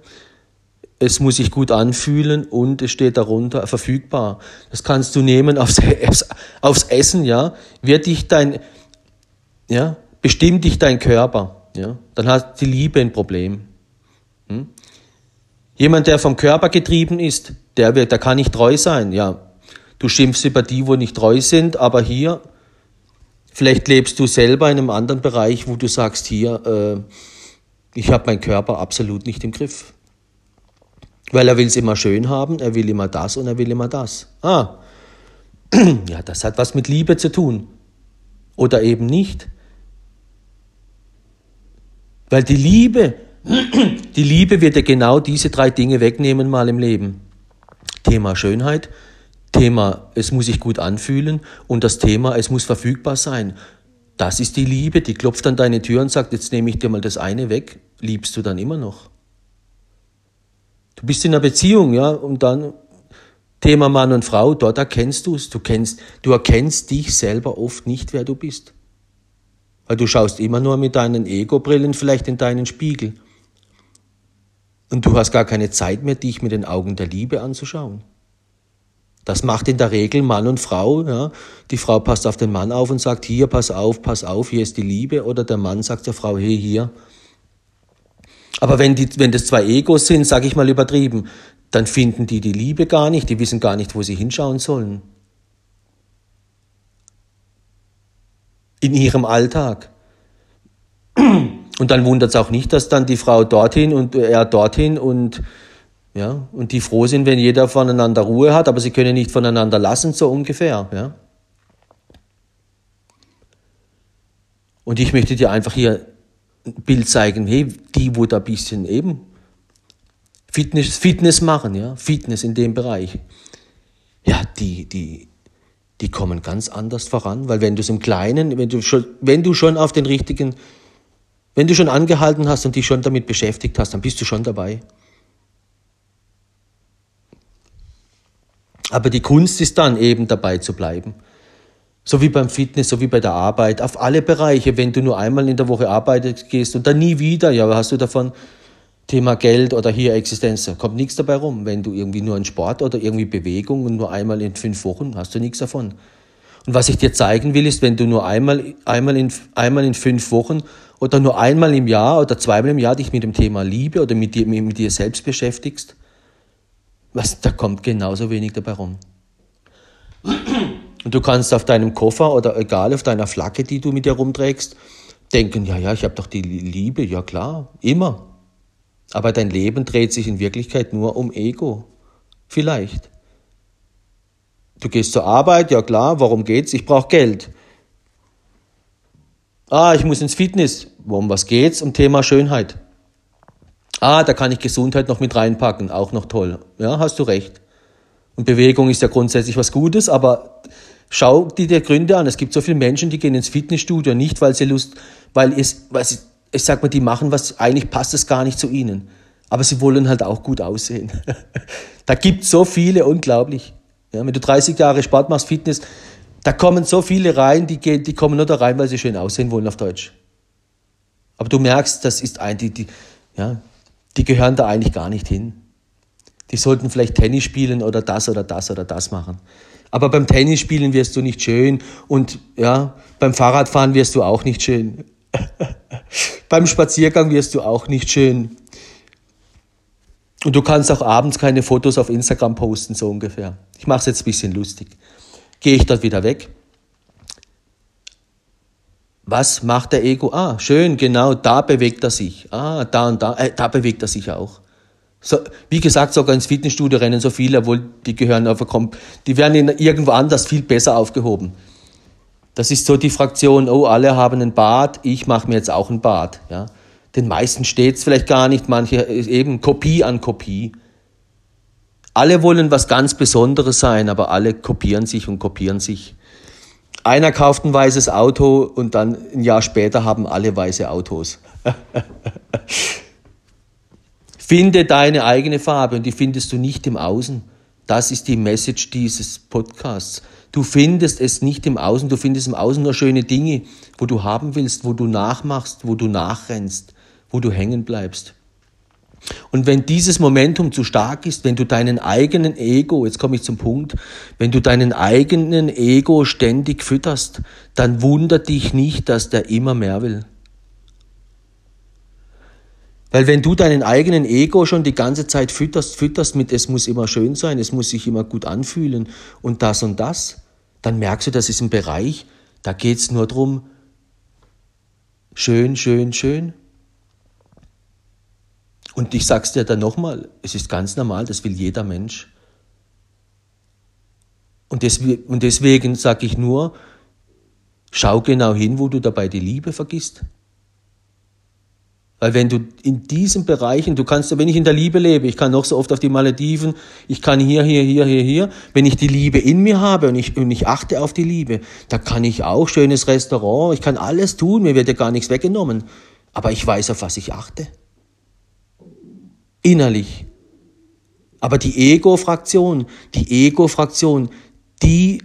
S1: es muss sich gut anfühlen und es steht darunter verfügbar. Das kannst du nehmen aufs, aufs Essen, ja. Wird dich dein, ja, bestimmt dich dein Körper, ja. Dann hat die Liebe ein Problem. Hm? Jemand, der vom Körper getrieben ist, der wird, der kann nicht treu sein, ja. Du schimpfst über die, wo nicht treu sind, aber hier, vielleicht lebst du selber in einem anderen Bereich, wo du sagst, hier, äh, ich habe meinen Körper absolut nicht im Griff. Weil er will es immer schön haben, er will immer das und er will immer das. Ah, ja, das hat was mit Liebe zu tun. Oder eben nicht. Weil die Liebe, die Liebe wird ja genau diese drei Dinge wegnehmen mal im Leben. Thema Schönheit, Thema, es muss sich gut anfühlen und das Thema, es muss verfügbar sein. Das ist die Liebe, die klopft an deine Tür und sagt, jetzt nehme ich dir mal das eine weg, liebst du dann immer noch. Du bist in einer Beziehung, ja, und dann Thema Mann und Frau, dort erkennst du es. Du kennst, du erkennst dich selber oft nicht, wer du bist. Weil du schaust immer nur mit deinen Ego-Brillen vielleicht in deinen Spiegel. Und du hast gar keine Zeit mehr, dich mit den Augen der Liebe anzuschauen. Das macht in der Regel Mann und Frau. Ja. Die Frau passt auf den Mann auf und sagt, hier, pass auf, pass auf, hier ist die Liebe. Oder der Mann sagt der Frau, hey, hier, aber wenn, die, wenn das zwei Egos sind, sage ich mal übertrieben, dann finden die die Liebe gar nicht, die wissen gar nicht, wo sie hinschauen sollen. In ihrem Alltag. Und dann wundert es auch nicht, dass dann die Frau dorthin und er dorthin und ja, und die froh sind, wenn jeder voneinander Ruhe hat, aber sie können nicht voneinander lassen, so ungefähr, ja. Und ich möchte dir einfach hier Bild zeigen, hey, die, wo da ein bisschen eben Fitness, Fitness machen, ja, Fitness in dem Bereich, ja, die, die, die kommen ganz anders voran, weil wenn du es im Kleinen, wenn du schon, wenn du schon auf den richtigen, wenn du schon angehalten hast und dich schon damit beschäftigt hast, dann bist du schon dabei. Aber die Kunst ist dann eben dabei zu bleiben. So wie beim Fitness, so wie bei der Arbeit, auf alle Bereiche. Wenn du nur einmal in der Woche arbeiten gehst und dann nie wieder, ja, hast du davon? Thema Geld oder hier Existenz, da kommt nichts dabei rum. Wenn du irgendwie nur einen Sport oder irgendwie Bewegung und nur einmal in fünf Wochen, hast du nichts davon. Und was ich dir zeigen will, ist, wenn du nur einmal, einmal, in, einmal in fünf Wochen oder nur einmal im Jahr oder zweimal im Jahr dich mit dem Thema Liebe oder mit dir, mit dir selbst beschäftigst, was, da kommt genauso wenig dabei rum. Und du kannst auf deinem Koffer oder egal auf deiner Flagge, die du mit dir rumträgst, denken, ja, ja, ich habe doch die Liebe, ja klar, immer. Aber dein Leben dreht sich in Wirklichkeit nur um Ego. Vielleicht. Du gehst zur Arbeit, ja klar, warum geht's? Ich brauche Geld. Ah, ich muss ins Fitness. Um was geht's? Um Thema Schönheit. Ah, da kann ich Gesundheit noch mit reinpacken, auch noch toll. Ja, hast du recht. Und Bewegung ist ja grundsätzlich was Gutes, aber schau dir die Gründe an. Es gibt so viele Menschen, die gehen ins Fitnessstudio, nicht weil sie Lust, weil es, weil sie, ich sag mal, die machen was, eigentlich passt es gar nicht zu ihnen. Aber sie wollen halt auch gut aussehen. da gibt so viele, unglaublich. Ja, wenn du 30 Jahre Sport machst, Fitness, da kommen so viele rein, die, gehen, die kommen nur da rein, weil sie schön aussehen wollen auf Deutsch. Aber du merkst, das ist ein, die, die, ja, die gehören da eigentlich gar nicht hin. Die sollten vielleicht Tennis spielen oder das oder das oder das machen. Aber beim Tennisspielen wirst du nicht schön und ja, beim Fahrradfahren wirst du auch nicht schön. beim Spaziergang wirst du auch nicht schön. Und du kannst auch abends keine Fotos auf Instagram posten, so ungefähr. Ich mache es jetzt ein bisschen lustig. Gehe ich dort wieder weg? Was macht der Ego? Ah, schön, genau, da bewegt er sich. Ah, da und da, äh, da bewegt er sich auch. So, wie gesagt, sogar ins Fitnessstudio rennen so viele, obwohl die gehören auf die werden irgendwo anders viel besser aufgehoben. Das ist so die Fraktion, oh, alle haben ein Bad, ich mache mir jetzt auch ein Bad. Ja. Den meisten steht es vielleicht gar nicht, manche eben Kopie an Kopie. Alle wollen was ganz Besonderes sein, aber alle kopieren sich und kopieren sich. Einer kauft ein weißes Auto und dann ein Jahr später haben alle weiße Autos. Finde deine eigene Farbe und die findest du nicht im Außen. Das ist die Message dieses Podcasts. Du findest es nicht im Außen, du findest im Außen nur schöne Dinge, wo du haben willst, wo du nachmachst, wo du nachrennst, wo du hängen bleibst. Und wenn dieses Momentum zu stark ist, wenn du deinen eigenen Ego, jetzt komme ich zum Punkt, wenn du deinen eigenen Ego ständig fütterst, dann wundert dich nicht, dass der immer mehr will. Weil wenn du deinen eigenen Ego schon die ganze Zeit fütterst, fütterst mit, es muss immer schön sein, es muss sich immer gut anfühlen und das und das, dann merkst du, das ist ein Bereich, da geht's nur drum, schön, schön, schön. Und ich sag's dir dann nochmal, es ist ganz normal, das will jeder Mensch. Und deswegen, und deswegen sage ich nur, schau genau hin, wo du dabei die Liebe vergisst. Weil wenn du in diesen Bereichen, du kannst, wenn ich in der Liebe lebe, ich kann noch so oft auf die Malediven, ich kann hier, hier, hier, hier, hier, wenn ich die Liebe in mir habe und ich, und ich achte auf die Liebe, da kann ich auch schönes Restaurant, ich kann alles tun, mir wird ja gar nichts weggenommen. Aber ich weiß, auf was ich achte. Innerlich. Aber die Ego-Fraktion, die Ego-Fraktion, die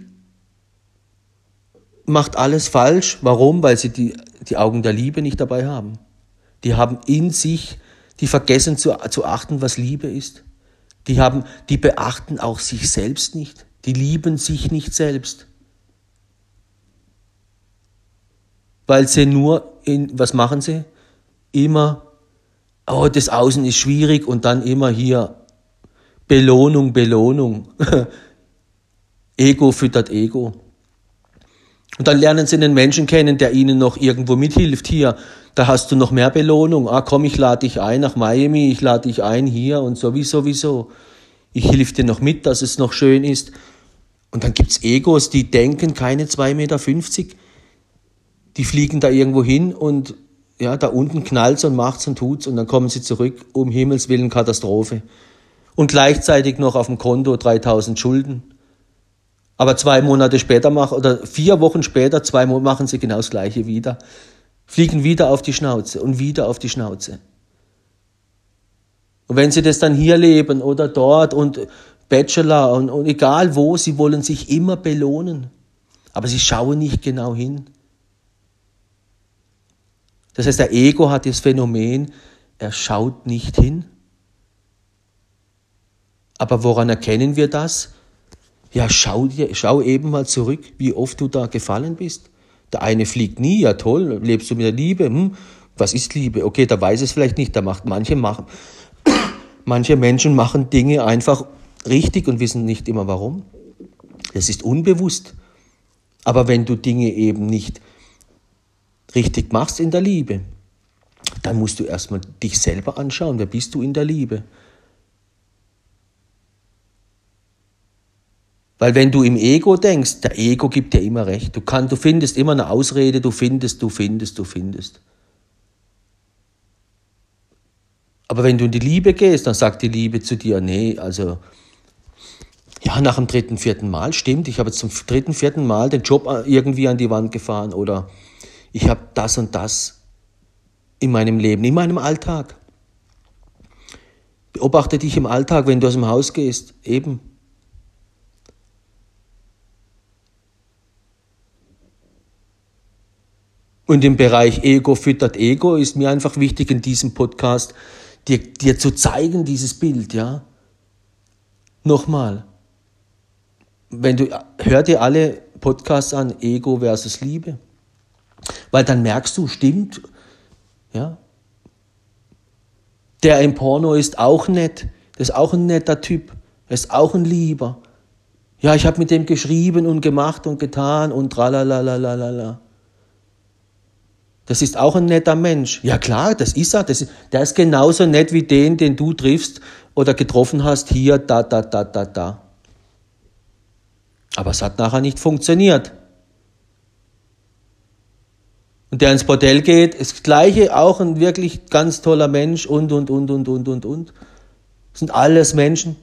S1: macht alles falsch. Warum? Weil sie die, die Augen der Liebe nicht dabei haben. Die haben in sich, die vergessen zu, zu achten, was Liebe ist. Die haben, die beachten auch sich selbst nicht. Die lieben sich nicht selbst. Weil sie nur in, was machen sie? Immer, oh, das Außen ist schwierig und dann immer hier Belohnung, Belohnung. Ego füttert Ego. Und dann lernen sie einen Menschen kennen, der ihnen noch irgendwo mithilft. Hier, da hast du noch mehr Belohnung. Ah, komm, ich lade dich ein nach Miami, ich lade dich ein hier und sowieso, sowieso. Ich hilf dir noch mit, dass es noch schön ist. Und dann gibt's Egos, die denken keine 2,50 Meter. Die fliegen da irgendwo hin und ja, da unten knallt's und macht's und tut's und dann kommen sie zurück, um Himmels Willen Katastrophe. Und gleichzeitig noch auf dem Konto 3000 Schulden. Aber zwei Monate später machen, oder vier Wochen später, zwei Monate machen sie genau das Gleiche wieder. Fliegen wieder auf die Schnauze und wieder auf die Schnauze. Und wenn sie das dann hier leben oder dort und Bachelor und, und egal wo, sie wollen sich immer belohnen. Aber sie schauen nicht genau hin. Das heißt, der Ego hat das Phänomen, er schaut nicht hin. Aber woran erkennen wir das? Ja, schau, dir, schau eben mal zurück, wie oft du da gefallen bist. Der eine fliegt nie, ja toll, lebst du mit der Liebe? Hm, was ist Liebe? Okay, da weiß es vielleicht nicht, da macht manche machen, manche Menschen machen Dinge einfach richtig und wissen nicht immer warum. Das ist unbewusst. Aber wenn du Dinge eben nicht richtig machst in der Liebe, dann musst du erstmal dich selber anschauen. Wer bist du in der Liebe? Weil wenn du im Ego denkst, der Ego gibt dir immer recht. Du, kann, du findest immer eine Ausrede, du findest, du findest, du findest. Aber wenn du in die Liebe gehst, dann sagt die Liebe zu dir, nee, also ja, nach dem dritten, vierten Mal, stimmt, ich habe jetzt zum dritten, vierten Mal den Job irgendwie an die Wand gefahren oder ich habe das und das in meinem Leben, in meinem Alltag. Beobachte dich im Alltag, wenn du aus dem Haus gehst, eben. Und im Bereich Ego füttert Ego ist mir einfach wichtig in diesem Podcast, dir, dir zu zeigen, dieses Bild, ja. Nochmal. Wenn du, hör dir alle Podcasts an, Ego versus Liebe. Weil dann merkst du, stimmt, ja. Der im Porno ist auch nett. Das ist auch ein netter Typ. Er ist auch ein Lieber. Ja, ich habe mit dem geschrieben und gemacht und getan und tralalalalala. Das ist auch ein netter Mensch. Ja klar, das ist er. Das ist, der ist genauso nett wie den, den du triffst oder getroffen hast, hier, da, da, da, da, da. Aber es hat nachher nicht funktioniert. Und der ins Bordell geht, ist das gleiche, auch ein wirklich ganz toller Mensch und, und, und, und, und, und, und. Sind alles Menschen.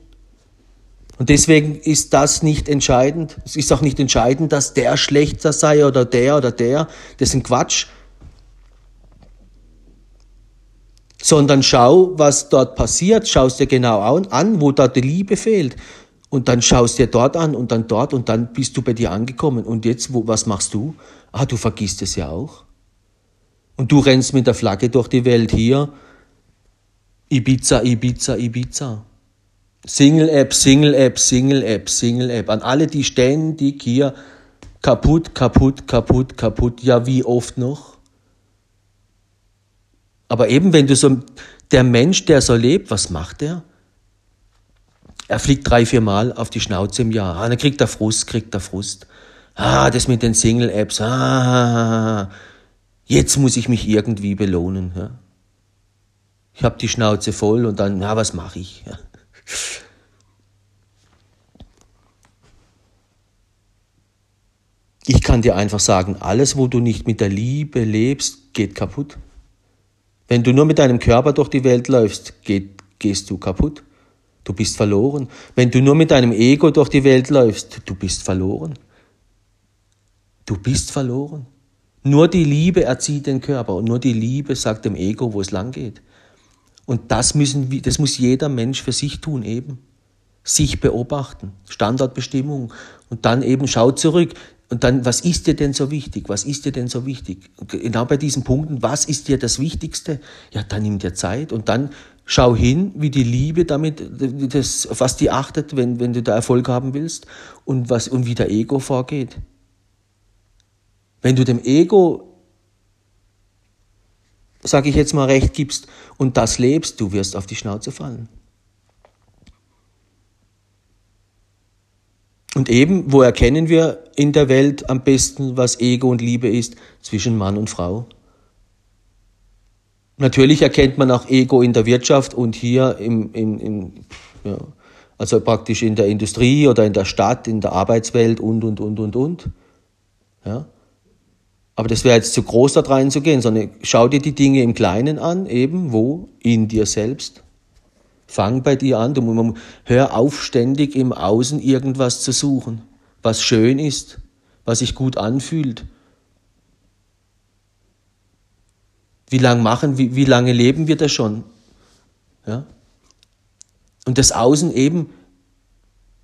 S1: Und deswegen ist das nicht entscheidend. Es ist auch nicht entscheidend, dass der schlechter sei oder der oder der. Das ist ein Quatsch. Sondern schau, was dort passiert, schaust dir genau an, wo dort die Liebe fehlt. Und dann schaust dir dort an und dann dort und dann bist du bei dir angekommen. Und jetzt, wo, was machst du? Ah, du vergisst es ja auch. Und du rennst mit der Flagge durch die Welt hier. Ibiza, Ibiza, Ibiza. Single-App, Single-App, Single-App, Single-App. An alle, die ständig hier kaputt, kaputt, kaputt, kaputt. Ja, wie oft noch? Aber eben, wenn du so, der Mensch, der so lebt, was macht er? Er fliegt drei, vier Mal auf die Schnauze im Jahr. Ah, dann kriegt er Frust, kriegt er Frust. Ah, das mit den Single-Apps. Ah, jetzt muss ich mich irgendwie belohnen. Ja. Ich habe die Schnauze voll und dann, ja, was mache ich? Ja. Ich kann dir einfach sagen, alles, wo du nicht mit der Liebe lebst, geht kaputt. Wenn du nur mit deinem Körper durch die Welt läufst, geht, gehst du kaputt. Du bist verloren. Wenn du nur mit deinem Ego durch die Welt läufst, du bist verloren. Du bist verloren. Nur die Liebe erzieht den Körper und nur die Liebe sagt dem Ego, wo es lang geht. Und das, müssen, das muss jeder Mensch für sich tun eben. Sich beobachten, Standortbestimmung und dann eben schau zurück. Und dann, was ist dir denn so wichtig? Was ist dir denn so wichtig? genau bei diesen Punkten, was ist dir das Wichtigste? Ja, dann nimm dir Zeit und dann schau hin, wie die Liebe damit, das, was die achtet, wenn, wenn du da Erfolg haben willst und, was, und wie der Ego vorgeht. Wenn du dem Ego, sage ich jetzt mal, recht gibst und das lebst, du wirst auf die Schnauze fallen. Und eben, wo erkennen wir in der Welt am besten, was Ego und Liebe ist, zwischen Mann und Frau? Natürlich erkennt man auch Ego in der Wirtschaft und hier im, im, im ja, also praktisch in der Industrie oder in der Stadt, in der Arbeitswelt und, und, und, und, und. Ja. Aber das wäre jetzt zu groß da reinzugehen, sondern schau dir die Dinge im Kleinen an, eben wo? In dir selbst. Fang bei dir an. Du, hör auf, ständig im Außen irgendwas zu suchen, was schön ist, was sich gut anfühlt. Wie lange machen, wie, wie lange leben wir das schon? Ja? Und das Außen eben,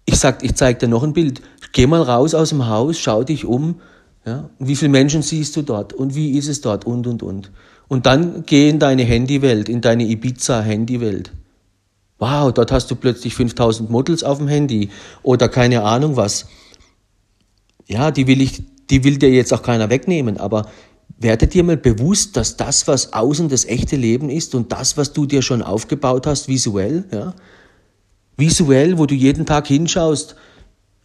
S1: ich sag, ich zeige dir noch ein Bild. Geh mal raus aus dem Haus, schau dich um. Ja? Wie viele Menschen siehst du dort? Und wie ist es dort? Und, und, und. Und dann geh in deine Handywelt, in deine Ibiza-Handywelt. Wow, dort hast du plötzlich 5000 Models auf dem Handy oder keine Ahnung was. Ja, die will ich, die will dir jetzt auch keiner wegnehmen, aber werde dir mal bewusst, dass das, was außen das echte Leben ist und das, was du dir schon aufgebaut hast, visuell, ja, visuell, wo du jeden Tag hinschaust,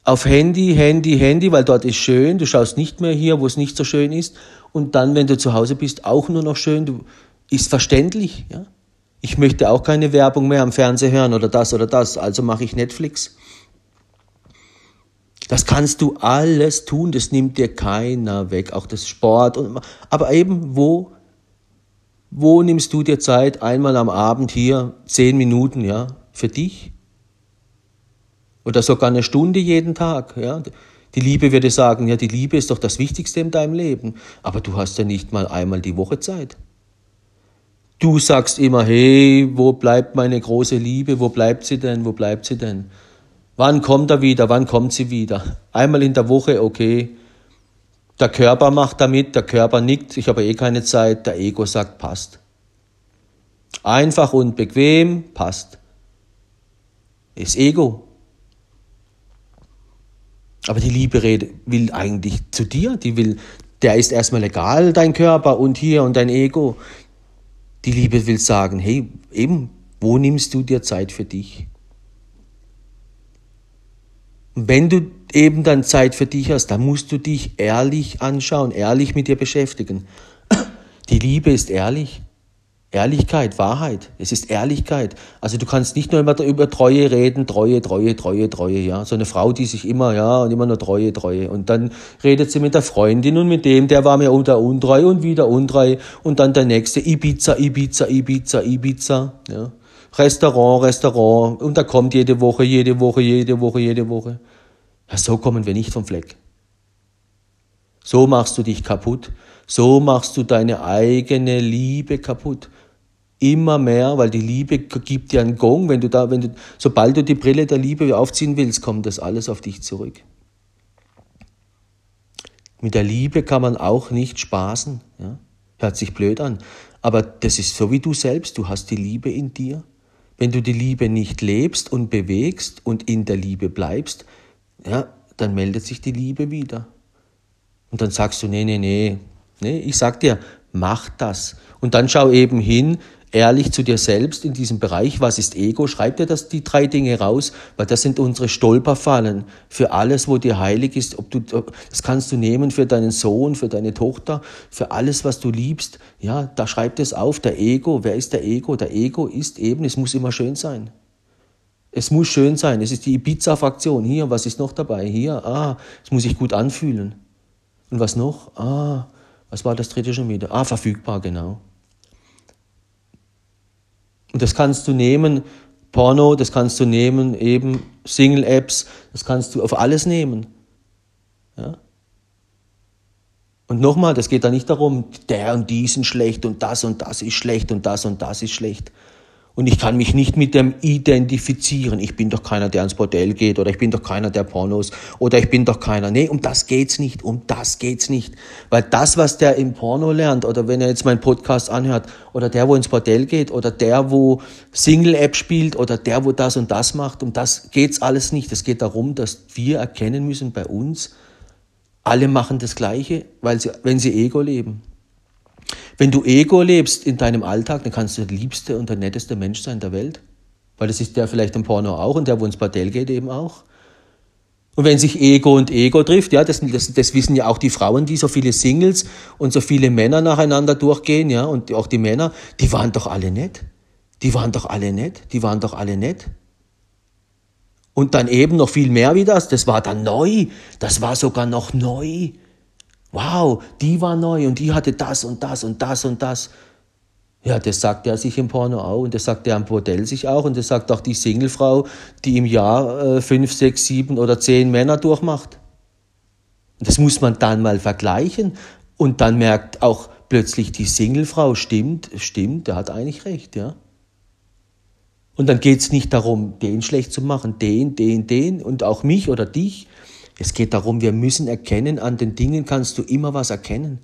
S1: auf Handy, Handy, Handy, weil dort ist schön, du schaust nicht mehr hier, wo es nicht so schön ist und dann, wenn du zu Hause bist, auch nur noch schön, du, ist verständlich, ja. Ich möchte auch keine Werbung mehr am Fernseher hören oder das oder das, also mache ich Netflix. Das kannst du alles tun, das nimmt dir keiner weg, auch das Sport. Und, aber eben, wo, wo nimmst du dir Zeit, einmal am Abend hier, zehn Minuten, ja, für dich? Oder sogar eine Stunde jeden Tag, ja? Die Liebe würde sagen, ja, die Liebe ist doch das Wichtigste in deinem Leben, aber du hast ja nicht mal einmal die Woche Zeit. Du sagst immer, hey, wo bleibt meine große Liebe? Wo bleibt sie denn? Wo bleibt sie denn? Wann kommt er wieder? Wann kommt sie wieder? Einmal in der Woche, okay. Der Körper macht damit, der Körper nickt, ich habe eh keine Zeit, der Ego sagt, passt. Einfach und bequem, passt. Ist Ego. Aber die Liebe will eigentlich zu dir, die will, der ist erstmal egal, dein Körper und hier und dein Ego. Die Liebe will sagen, hey, eben, wo nimmst du dir Zeit für dich? Wenn du eben dann Zeit für dich hast, dann musst du dich ehrlich anschauen, ehrlich mit dir beschäftigen. Die Liebe ist ehrlich. Ehrlichkeit, Wahrheit. Es ist Ehrlichkeit. Also du kannst nicht nur immer über Treue reden, Treue, Treue, Treue, Treue, ja. So eine Frau, die sich immer, ja, und immer nur Treue, Treue. Und dann redet sie mit der Freundin und mit dem, der war mir unter untreu und wieder untreu. Und dann der nächste, Ibiza, Ibiza, Ibiza, Ibiza, ja. Restaurant, Restaurant. Und da kommt jede Woche, jede Woche, jede Woche, jede Woche. Ja, so kommen wir nicht vom Fleck. So machst du dich kaputt. So machst du deine eigene Liebe kaputt immer mehr, weil die Liebe gibt dir einen Gong. Wenn du da, wenn du, sobald du die Brille der Liebe aufziehen willst, kommt das alles auf dich zurück. Mit der Liebe kann man auch nicht spaßen. Ja? Hört sich blöd an. Aber das ist so wie du selbst. Du hast die Liebe in dir. Wenn du die Liebe nicht lebst und bewegst und in der Liebe bleibst, ja, dann meldet sich die Liebe wieder. Und dann sagst du, nee, nee, nee, nee, ich sag dir, mach das. Und dann schau eben hin, ehrlich zu dir selbst in diesem Bereich, was ist Ego, schreib dir das, die drei Dinge raus, weil das sind unsere Stolperfallen für alles, wo dir heilig ist. Ob du, das kannst du nehmen für deinen Sohn, für deine Tochter, für alles, was du liebst. Ja, da schreib das auf, der Ego. Wer ist der Ego? Der Ego ist eben, es muss immer schön sein. Es muss schön sein. Es ist die Ibiza-Fraktion. Hier, was ist noch dabei? Hier, ah, es muss sich gut anfühlen. Und was noch? Ah, was war das dritte schon wieder? Ah, verfügbar, genau. Und das kannst du nehmen, Porno, das kannst du nehmen, eben Single-Apps, das kannst du auf alles nehmen. Ja? Und nochmal, das geht da nicht darum, der und die sind schlecht und das und das ist schlecht und das und das ist schlecht. Und ich kann mich nicht mit dem identifizieren. Ich bin doch keiner, der ins Bordell geht oder ich bin doch keiner, der Pornos oder ich bin doch keiner. Nee, um das geht's nicht. Um das geht's nicht. Weil das, was der im Porno lernt oder wenn er jetzt meinen Podcast anhört oder der, wo ins Bordell geht oder der, wo Single-App spielt oder der, wo das und das macht, um das geht's alles nicht. Es geht darum, dass wir erkennen müssen bei uns, alle machen das Gleiche, weil sie, wenn sie Ego leben. Wenn du Ego lebst in deinem Alltag, dann kannst du der liebste und der netteste Mensch sein der Welt. Weil das ist der vielleicht im Porno auch und der, wo ins Bordell geht, eben auch. Und wenn sich Ego und Ego trifft, ja, das, das, das wissen ja auch die Frauen, die so viele Singles und so viele Männer nacheinander durchgehen, ja, und auch die Männer, die waren doch alle nett. Die waren doch alle nett. Die waren doch alle nett. Und dann eben noch viel mehr wie das, das war dann neu. Das war sogar noch neu. Wow, die war neu und die hatte das und das und das und das. Ja, das sagt er sich im Porno auch und das sagt er am Bordell sich auch und das sagt auch die Singlefrau, die im Jahr äh, fünf, sechs, sieben oder zehn Männer durchmacht. Das muss man dann mal vergleichen und dann merkt auch plötzlich die Singlefrau, stimmt, stimmt, der hat eigentlich recht, ja. Und dann geht's nicht darum, den schlecht zu machen, den, den, den und auch mich oder dich, es geht darum, wir müssen erkennen, an den Dingen kannst du immer was erkennen.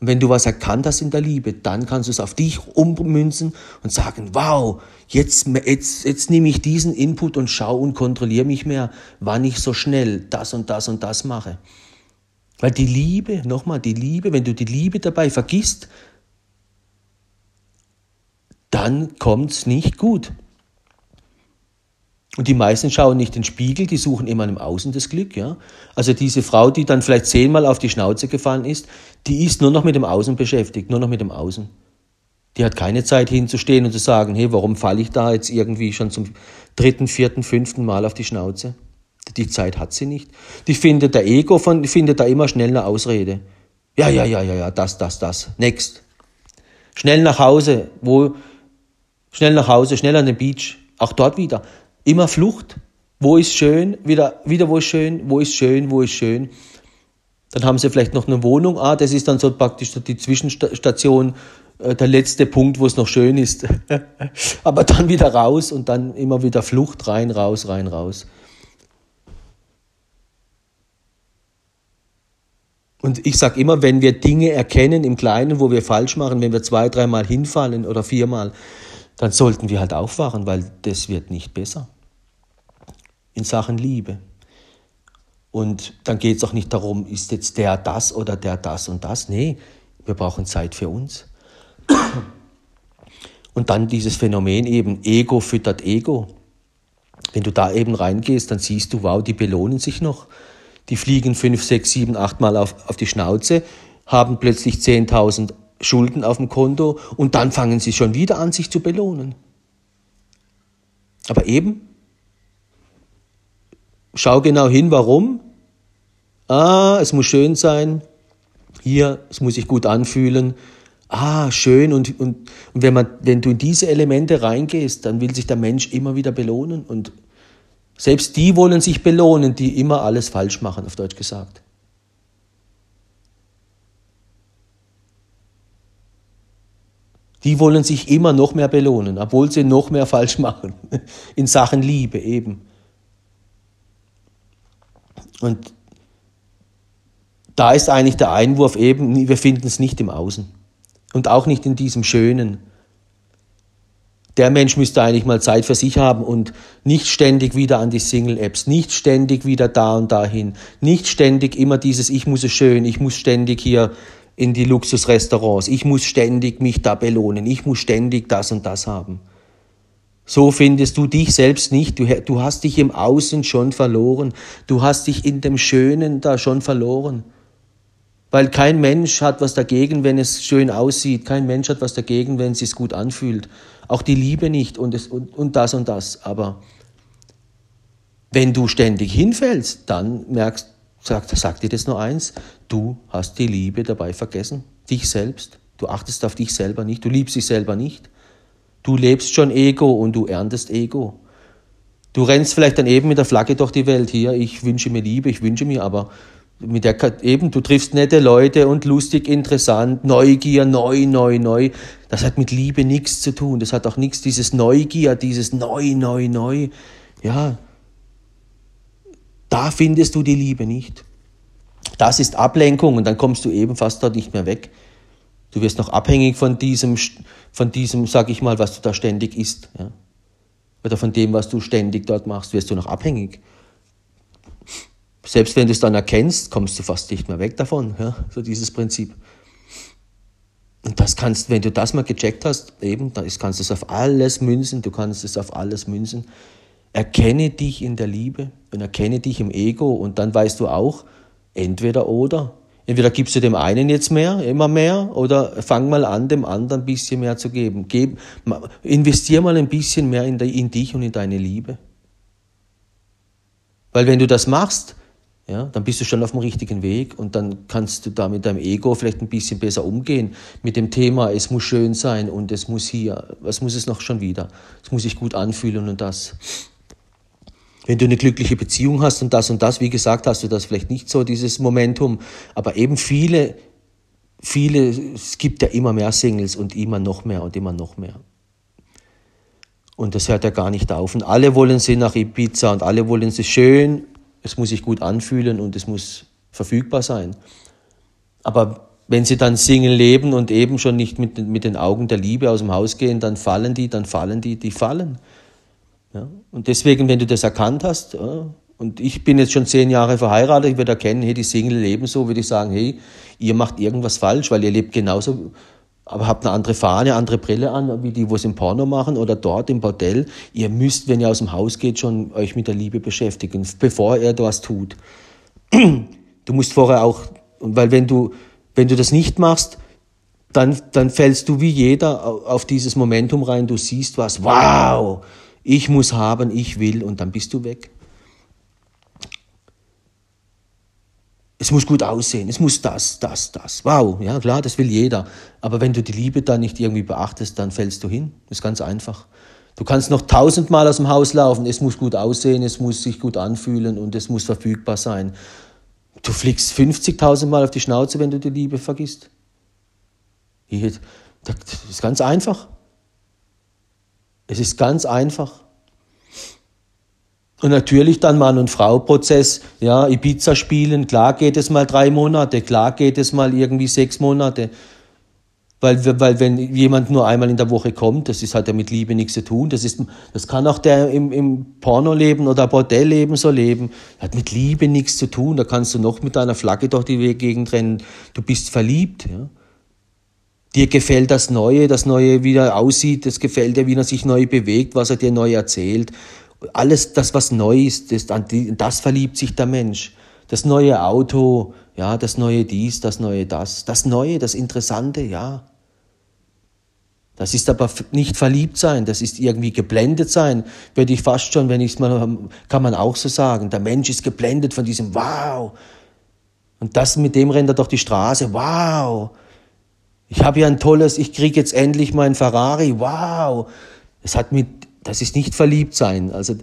S1: Und wenn du was erkannt hast in der Liebe, dann kannst du es auf dich ummünzen und sagen, wow, jetzt, jetzt, jetzt nehme ich diesen Input und schaue und kontrolliere mich mehr, wann ich so schnell das und das und das mache. Weil die Liebe, nochmal, die Liebe, wenn du die Liebe dabei vergisst, dann kommt's nicht gut. Und die meisten schauen nicht in den Spiegel, die suchen immer im Außen das Glück. Ja? Also diese Frau, die dann vielleicht zehnmal auf die Schnauze gefallen ist, die ist nur noch mit dem Außen beschäftigt, nur noch mit dem Außen. Die hat keine Zeit hinzustehen und zu sagen, hey, warum falle ich da jetzt irgendwie schon zum dritten, vierten, fünften Mal auf die Schnauze? Die Zeit hat sie nicht. Die findet der Ego von, findet da immer schnell eine Ausrede. Ja, ja, ja, ja, ja, das, das, das. Next. Schnell nach Hause, wo, schnell nach Hause, schnell an den Beach. Auch dort wieder. Immer Flucht. Wo ist schön? Wieder, wieder wo ist schön? Wo ist schön? Wo ist schön? Dann haben sie vielleicht noch eine Wohnung. Ah, das ist dann so praktisch die Zwischenstation, äh, der letzte Punkt, wo es noch schön ist. Aber dann wieder raus und dann immer wieder Flucht rein, raus, rein, raus. Und ich sage immer, wenn wir Dinge erkennen im Kleinen, wo wir falsch machen, wenn wir zwei, dreimal hinfallen oder viermal, dann sollten wir halt aufwachen, weil das wird nicht besser. In Sachen Liebe. Und dann geht es auch nicht darum, ist jetzt der das oder der das und das. Nee, wir brauchen Zeit für uns. Und dann dieses Phänomen eben, Ego füttert Ego. Wenn du da eben reingehst, dann siehst du, wow, die belohnen sich noch. Die fliegen fünf, sechs, sieben, acht Mal auf, auf die Schnauze, haben plötzlich 10.000 Schulden auf dem Konto und dann fangen sie schon wieder an, sich zu belohnen. Aber eben, schau genau hin, warum. Ah, es muss schön sein. Hier, es muss sich gut anfühlen ah, schön. Und, und, und wenn, man, wenn du in diese Elemente reingehst, dann will sich der Mensch immer wieder belohnen. Und selbst die wollen sich belohnen, die immer alles falsch machen, auf Deutsch gesagt. Die wollen sich immer noch mehr belohnen, obwohl sie noch mehr falsch machen. In Sachen Liebe eben. Und da ist eigentlich der Einwurf eben, wir finden es nicht im Außen und auch nicht in diesem Schönen. Der Mensch müsste eigentlich mal Zeit für sich haben und nicht ständig wieder an die Single-Apps, nicht ständig wieder da und dahin, nicht ständig immer dieses Ich muss es schön, ich muss ständig hier in die Luxusrestaurants, ich muss ständig mich da belohnen, ich muss ständig das und das haben. So findest du dich selbst nicht. Du, du hast dich im Außen schon verloren. Du hast dich in dem Schönen da schon verloren. Weil kein Mensch hat was dagegen, wenn es schön aussieht. Kein Mensch hat was dagegen, wenn es sich gut anfühlt. Auch die Liebe nicht und, es, und, und das und das. Aber wenn du ständig hinfällst, dann merkst, sagt, sagt dir das nur eins, du hast die Liebe dabei vergessen. Dich selbst. Du achtest auf dich selber nicht. Du liebst dich selber nicht. Du lebst schon Ego und du erntest Ego. Du rennst vielleicht dann eben mit der Flagge durch die Welt hier. Ich wünsche mir Liebe, ich wünsche mir, aber mit der eben, du triffst nette Leute und lustig, interessant, Neugier, neu, neu, neu. Das hat mit Liebe nichts zu tun. Das hat auch nichts, dieses Neugier, dieses neu, neu, neu. Ja, da findest du die Liebe nicht. Das ist Ablenkung und dann kommst du eben fast dort nicht mehr weg. Du wirst noch abhängig von diesem, von diesem, sag ich mal, was du da ständig isst. Ja? Oder von dem, was du ständig dort machst, wirst du noch abhängig selbst wenn du es dann erkennst, kommst du fast nicht mehr weg davon. Ja? So dieses Prinzip. Und das kannst, wenn du das mal gecheckt hast, eben, dann kannst du es auf alles münzen, du kannst es auf alles münzen. Erkenne dich in der Liebe und erkenne dich im Ego und dann weißt du auch, entweder oder. Entweder gibst du dem einen jetzt mehr, immer mehr, oder fang mal an, dem anderen ein bisschen mehr zu geben. Geb, investier mal ein bisschen mehr in, in dich und in deine Liebe. Weil wenn du das machst, ja, dann bist du schon auf dem richtigen Weg und dann kannst du da mit deinem Ego vielleicht ein bisschen besser umgehen mit dem Thema, es muss schön sein und es muss hier, was muss es noch schon wieder? Es muss sich gut anfühlen und das. Wenn du eine glückliche Beziehung hast und das und das, wie gesagt, hast du das vielleicht nicht so, dieses Momentum, aber eben viele, viele, es gibt ja immer mehr Singles und immer noch mehr und immer noch mehr. Und das hört ja gar nicht auf. Und alle wollen sie nach Ibiza und alle wollen sie schön es muss sich gut anfühlen und es muss verfügbar sein. Aber wenn sie dann Single leben und eben schon nicht mit, mit den Augen der Liebe aus dem Haus gehen, dann fallen die, dann fallen die, die fallen. Ja? Und deswegen, wenn du das erkannt hast, und ich bin jetzt schon zehn Jahre verheiratet, ich würde erkennen, hey, die Single leben so, würde ich sagen, hey, ihr macht irgendwas falsch, weil ihr lebt genauso aber habt eine andere Fahne, andere Brille an, wie die, wo es im Porno machen oder dort im Bordell. Ihr müsst, wenn ihr aus dem Haus geht, schon euch mit der Liebe beschäftigen, bevor ihr was tut. Du musst vorher auch, weil wenn du, wenn du das nicht machst, dann, dann fällst du wie jeder auf dieses Momentum rein, du siehst was, wow, ich muss haben, ich will, und dann bist du weg. Es muss gut aussehen, es muss das, das, das. Wow, ja klar, das will jeder. Aber wenn du die Liebe dann nicht irgendwie beachtest, dann fällst du hin. Das ist ganz einfach. Du kannst noch tausendmal aus dem Haus laufen, es muss gut aussehen, es muss sich gut anfühlen und es muss verfügbar sein. Du fliegst 50.000 Mal auf die Schnauze, wenn du die Liebe vergisst. Das ist ganz einfach. Es ist ganz einfach. Und natürlich dann Mann- und Frau-Prozess, ja, Ibiza spielen, klar geht es mal drei Monate, klar geht es mal irgendwie sechs Monate. Weil, weil wenn jemand nur einmal in der Woche kommt, das ist, hat ja mit Liebe nichts zu tun. Das, ist, das kann auch der im, im Pornoleben oder Bordellleben so leben. Hat mit Liebe nichts zu tun. Da kannst du noch mit deiner Flagge durch die Gegend rennen. Du bist verliebt. Ja. Dir gefällt das Neue, das Neue, wie er aussieht, das gefällt dir, wie er sich neu bewegt, was er dir neu erzählt. Alles das, was neu ist, das, das verliebt sich der Mensch. Das neue Auto, ja, das neue dies, das neue das. Das Neue, das Interessante, ja. Das ist aber nicht verliebt sein, das ist irgendwie geblendet sein, würde ich fast schon, wenn ich es mal, kann man auch so sagen. Der Mensch ist geblendet von diesem Wow. Und das mit dem rennt er durch die Straße. Wow. Ich habe ja ein tolles, ich kriege jetzt endlich meinen Ferrari. Wow. Es hat mit, das ist nicht verliebt sein. Also,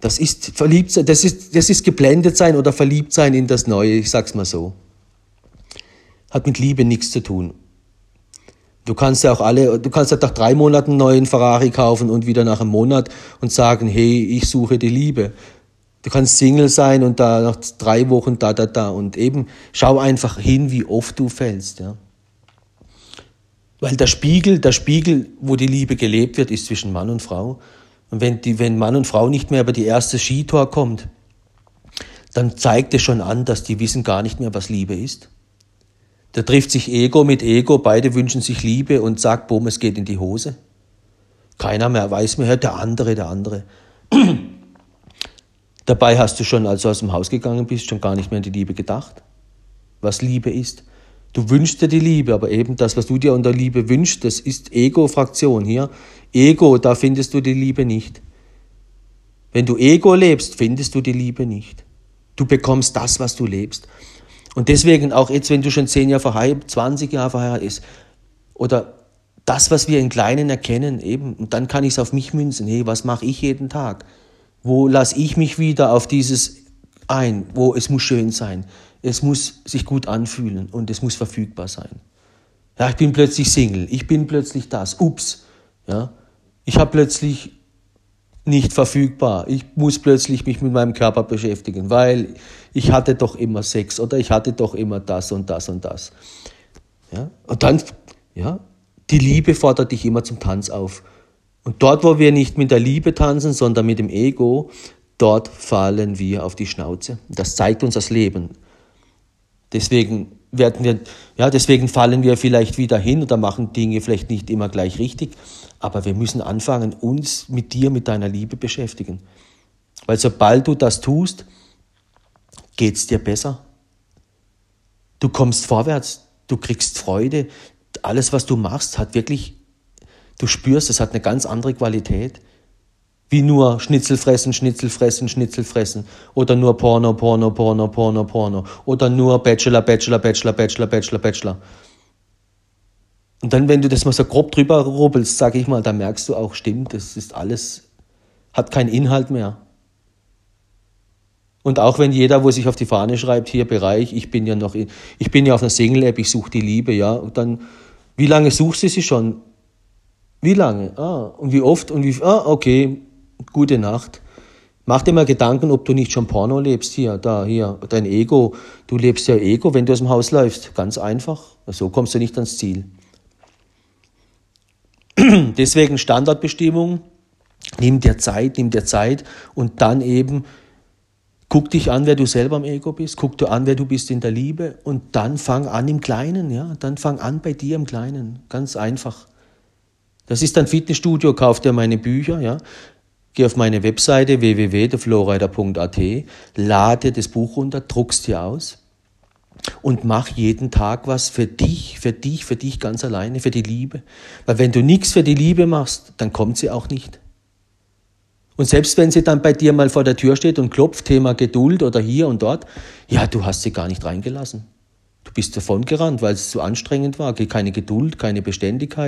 S1: das ist verliebt sein, das ist, das ist geblendet sein oder verliebt sein in das Neue. Ich sag's mal so. Hat mit Liebe nichts zu tun. Du kannst ja auch alle, du kannst ja nach drei Monaten einen neuen Ferrari kaufen und wieder nach einem Monat und sagen, hey, ich suche die Liebe. Du kannst Single sein und da nach drei Wochen da, da, da. Und eben schau einfach hin, wie oft du fällst, ja. Weil der Spiegel, der Spiegel, wo die Liebe gelebt wird, ist zwischen Mann und Frau. Und wenn, die, wenn Mann und Frau nicht mehr über die erste Skitor kommt, dann zeigt es schon an, dass die wissen gar nicht mehr, was Liebe ist. Da trifft sich Ego mit Ego, beide wünschen sich Liebe und sagt, boom, es geht in die Hose. Keiner mehr weiß mehr, der andere, der andere. Dabei hast du schon, als du aus dem Haus gegangen bist, schon gar nicht mehr an die Liebe gedacht, was Liebe ist. Du wünschst dir die Liebe, aber eben das, was du dir unter Liebe wünschst, das ist Ego-Fraktion hier. Ego, da findest du die Liebe nicht. Wenn du Ego lebst, findest du die Liebe nicht. Du bekommst das, was du lebst. Und deswegen auch jetzt, wenn du schon zehn Jahre verheiratet, 20 Jahre verheiratet ist, oder das, was wir in Kleinen erkennen, eben, und dann kann ich es auf mich münzen. Hey, was mache ich jeden Tag? Wo lasse ich mich wieder auf dieses ein? Wo es muss schön sein, es muss sich gut anfühlen und es muss verfügbar sein. Ja, ich bin plötzlich Single, ich bin plötzlich das. Ups, ja, ich habe plötzlich nicht verfügbar. Ich muss plötzlich mich mit meinem Körper beschäftigen, weil ich hatte doch immer Sex oder ich hatte doch immer das und das und das. Ja? Und dann, ja, die Liebe fordert dich immer zum Tanz auf. Und dort, wo wir nicht mit der Liebe tanzen, sondern mit dem Ego, dort fallen wir auf die Schnauze. Das zeigt uns das Leben. Deswegen werden wir, ja, deswegen fallen wir vielleicht wieder hin oder machen Dinge vielleicht nicht immer gleich richtig. Aber wir müssen anfangen, uns mit dir, mit deiner Liebe beschäftigen. Weil sobald du das tust, geht es dir besser. Du kommst vorwärts, du kriegst Freude. Alles, was du machst, hat wirklich, du spürst, es hat eine ganz andere Qualität. Wie nur Schnitzel fressen, Schnitzel fressen, Schnitzel fressen. Oder nur Porno, Porno, Porno, Porno, Porno. Oder nur Bachelor, Bachelor, Bachelor, Bachelor, Bachelor, Bachelor. Und dann, wenn du das mal so grob drüber rubbelst, sag ich mal, da merkst du auch, stimmt, das ist alles, hat keinen Inhalt mehr. Und auch wenn jeder, wo sich auf die Fahne schreibt, hier Bereich, ich bin ja noch, ich bin ja auf einer Single-App, ich suche die Liebe, ja, und dann, wie lange suchst du sie schon? Wie lange? Ah, und wie oft? Und wie, ah, okay, gute Nacht. Mach dir mal Gedanken, ob du nicht schon Porno lebst hier, da, hier, dein Ego. Du lebst ja Ego, wenn du aus dem Haus läufst. Ganz einfach. So kommst du nicht ans Ziel. Deswegen Standardbestimmung. Nimm dir Zeit, nimm dir Zeit und dann eben guck dich an, wer du selber im Ego bist, guck dir an, wer du bist in der Liebe und dann fang an im Kleinen, ja, dann fang an bei dir im Kleinen, ganz einfach. Das ist ein Fitnessstudio, kauf dir meine Bücher, ja. Geh auf meine Webseite www.theflowrider.at, lade das Buch runter, druckst dir aus und mach jeden Tag was für dich, für dich, für dich ganz alleine, für die Liebe. Weil wenn du nichts für die Liebe machst, dann kommt sie auch nicht. Und selbst wenn sie dann bei dir mal vor der Tür steht und klopft, Thema Geduld oder hier und dort, ja, du hast sie gar nicht reingelassen. Du bist davon gerannt, weil es so anstrengend war, keine Geduld, keine Beständigkeit.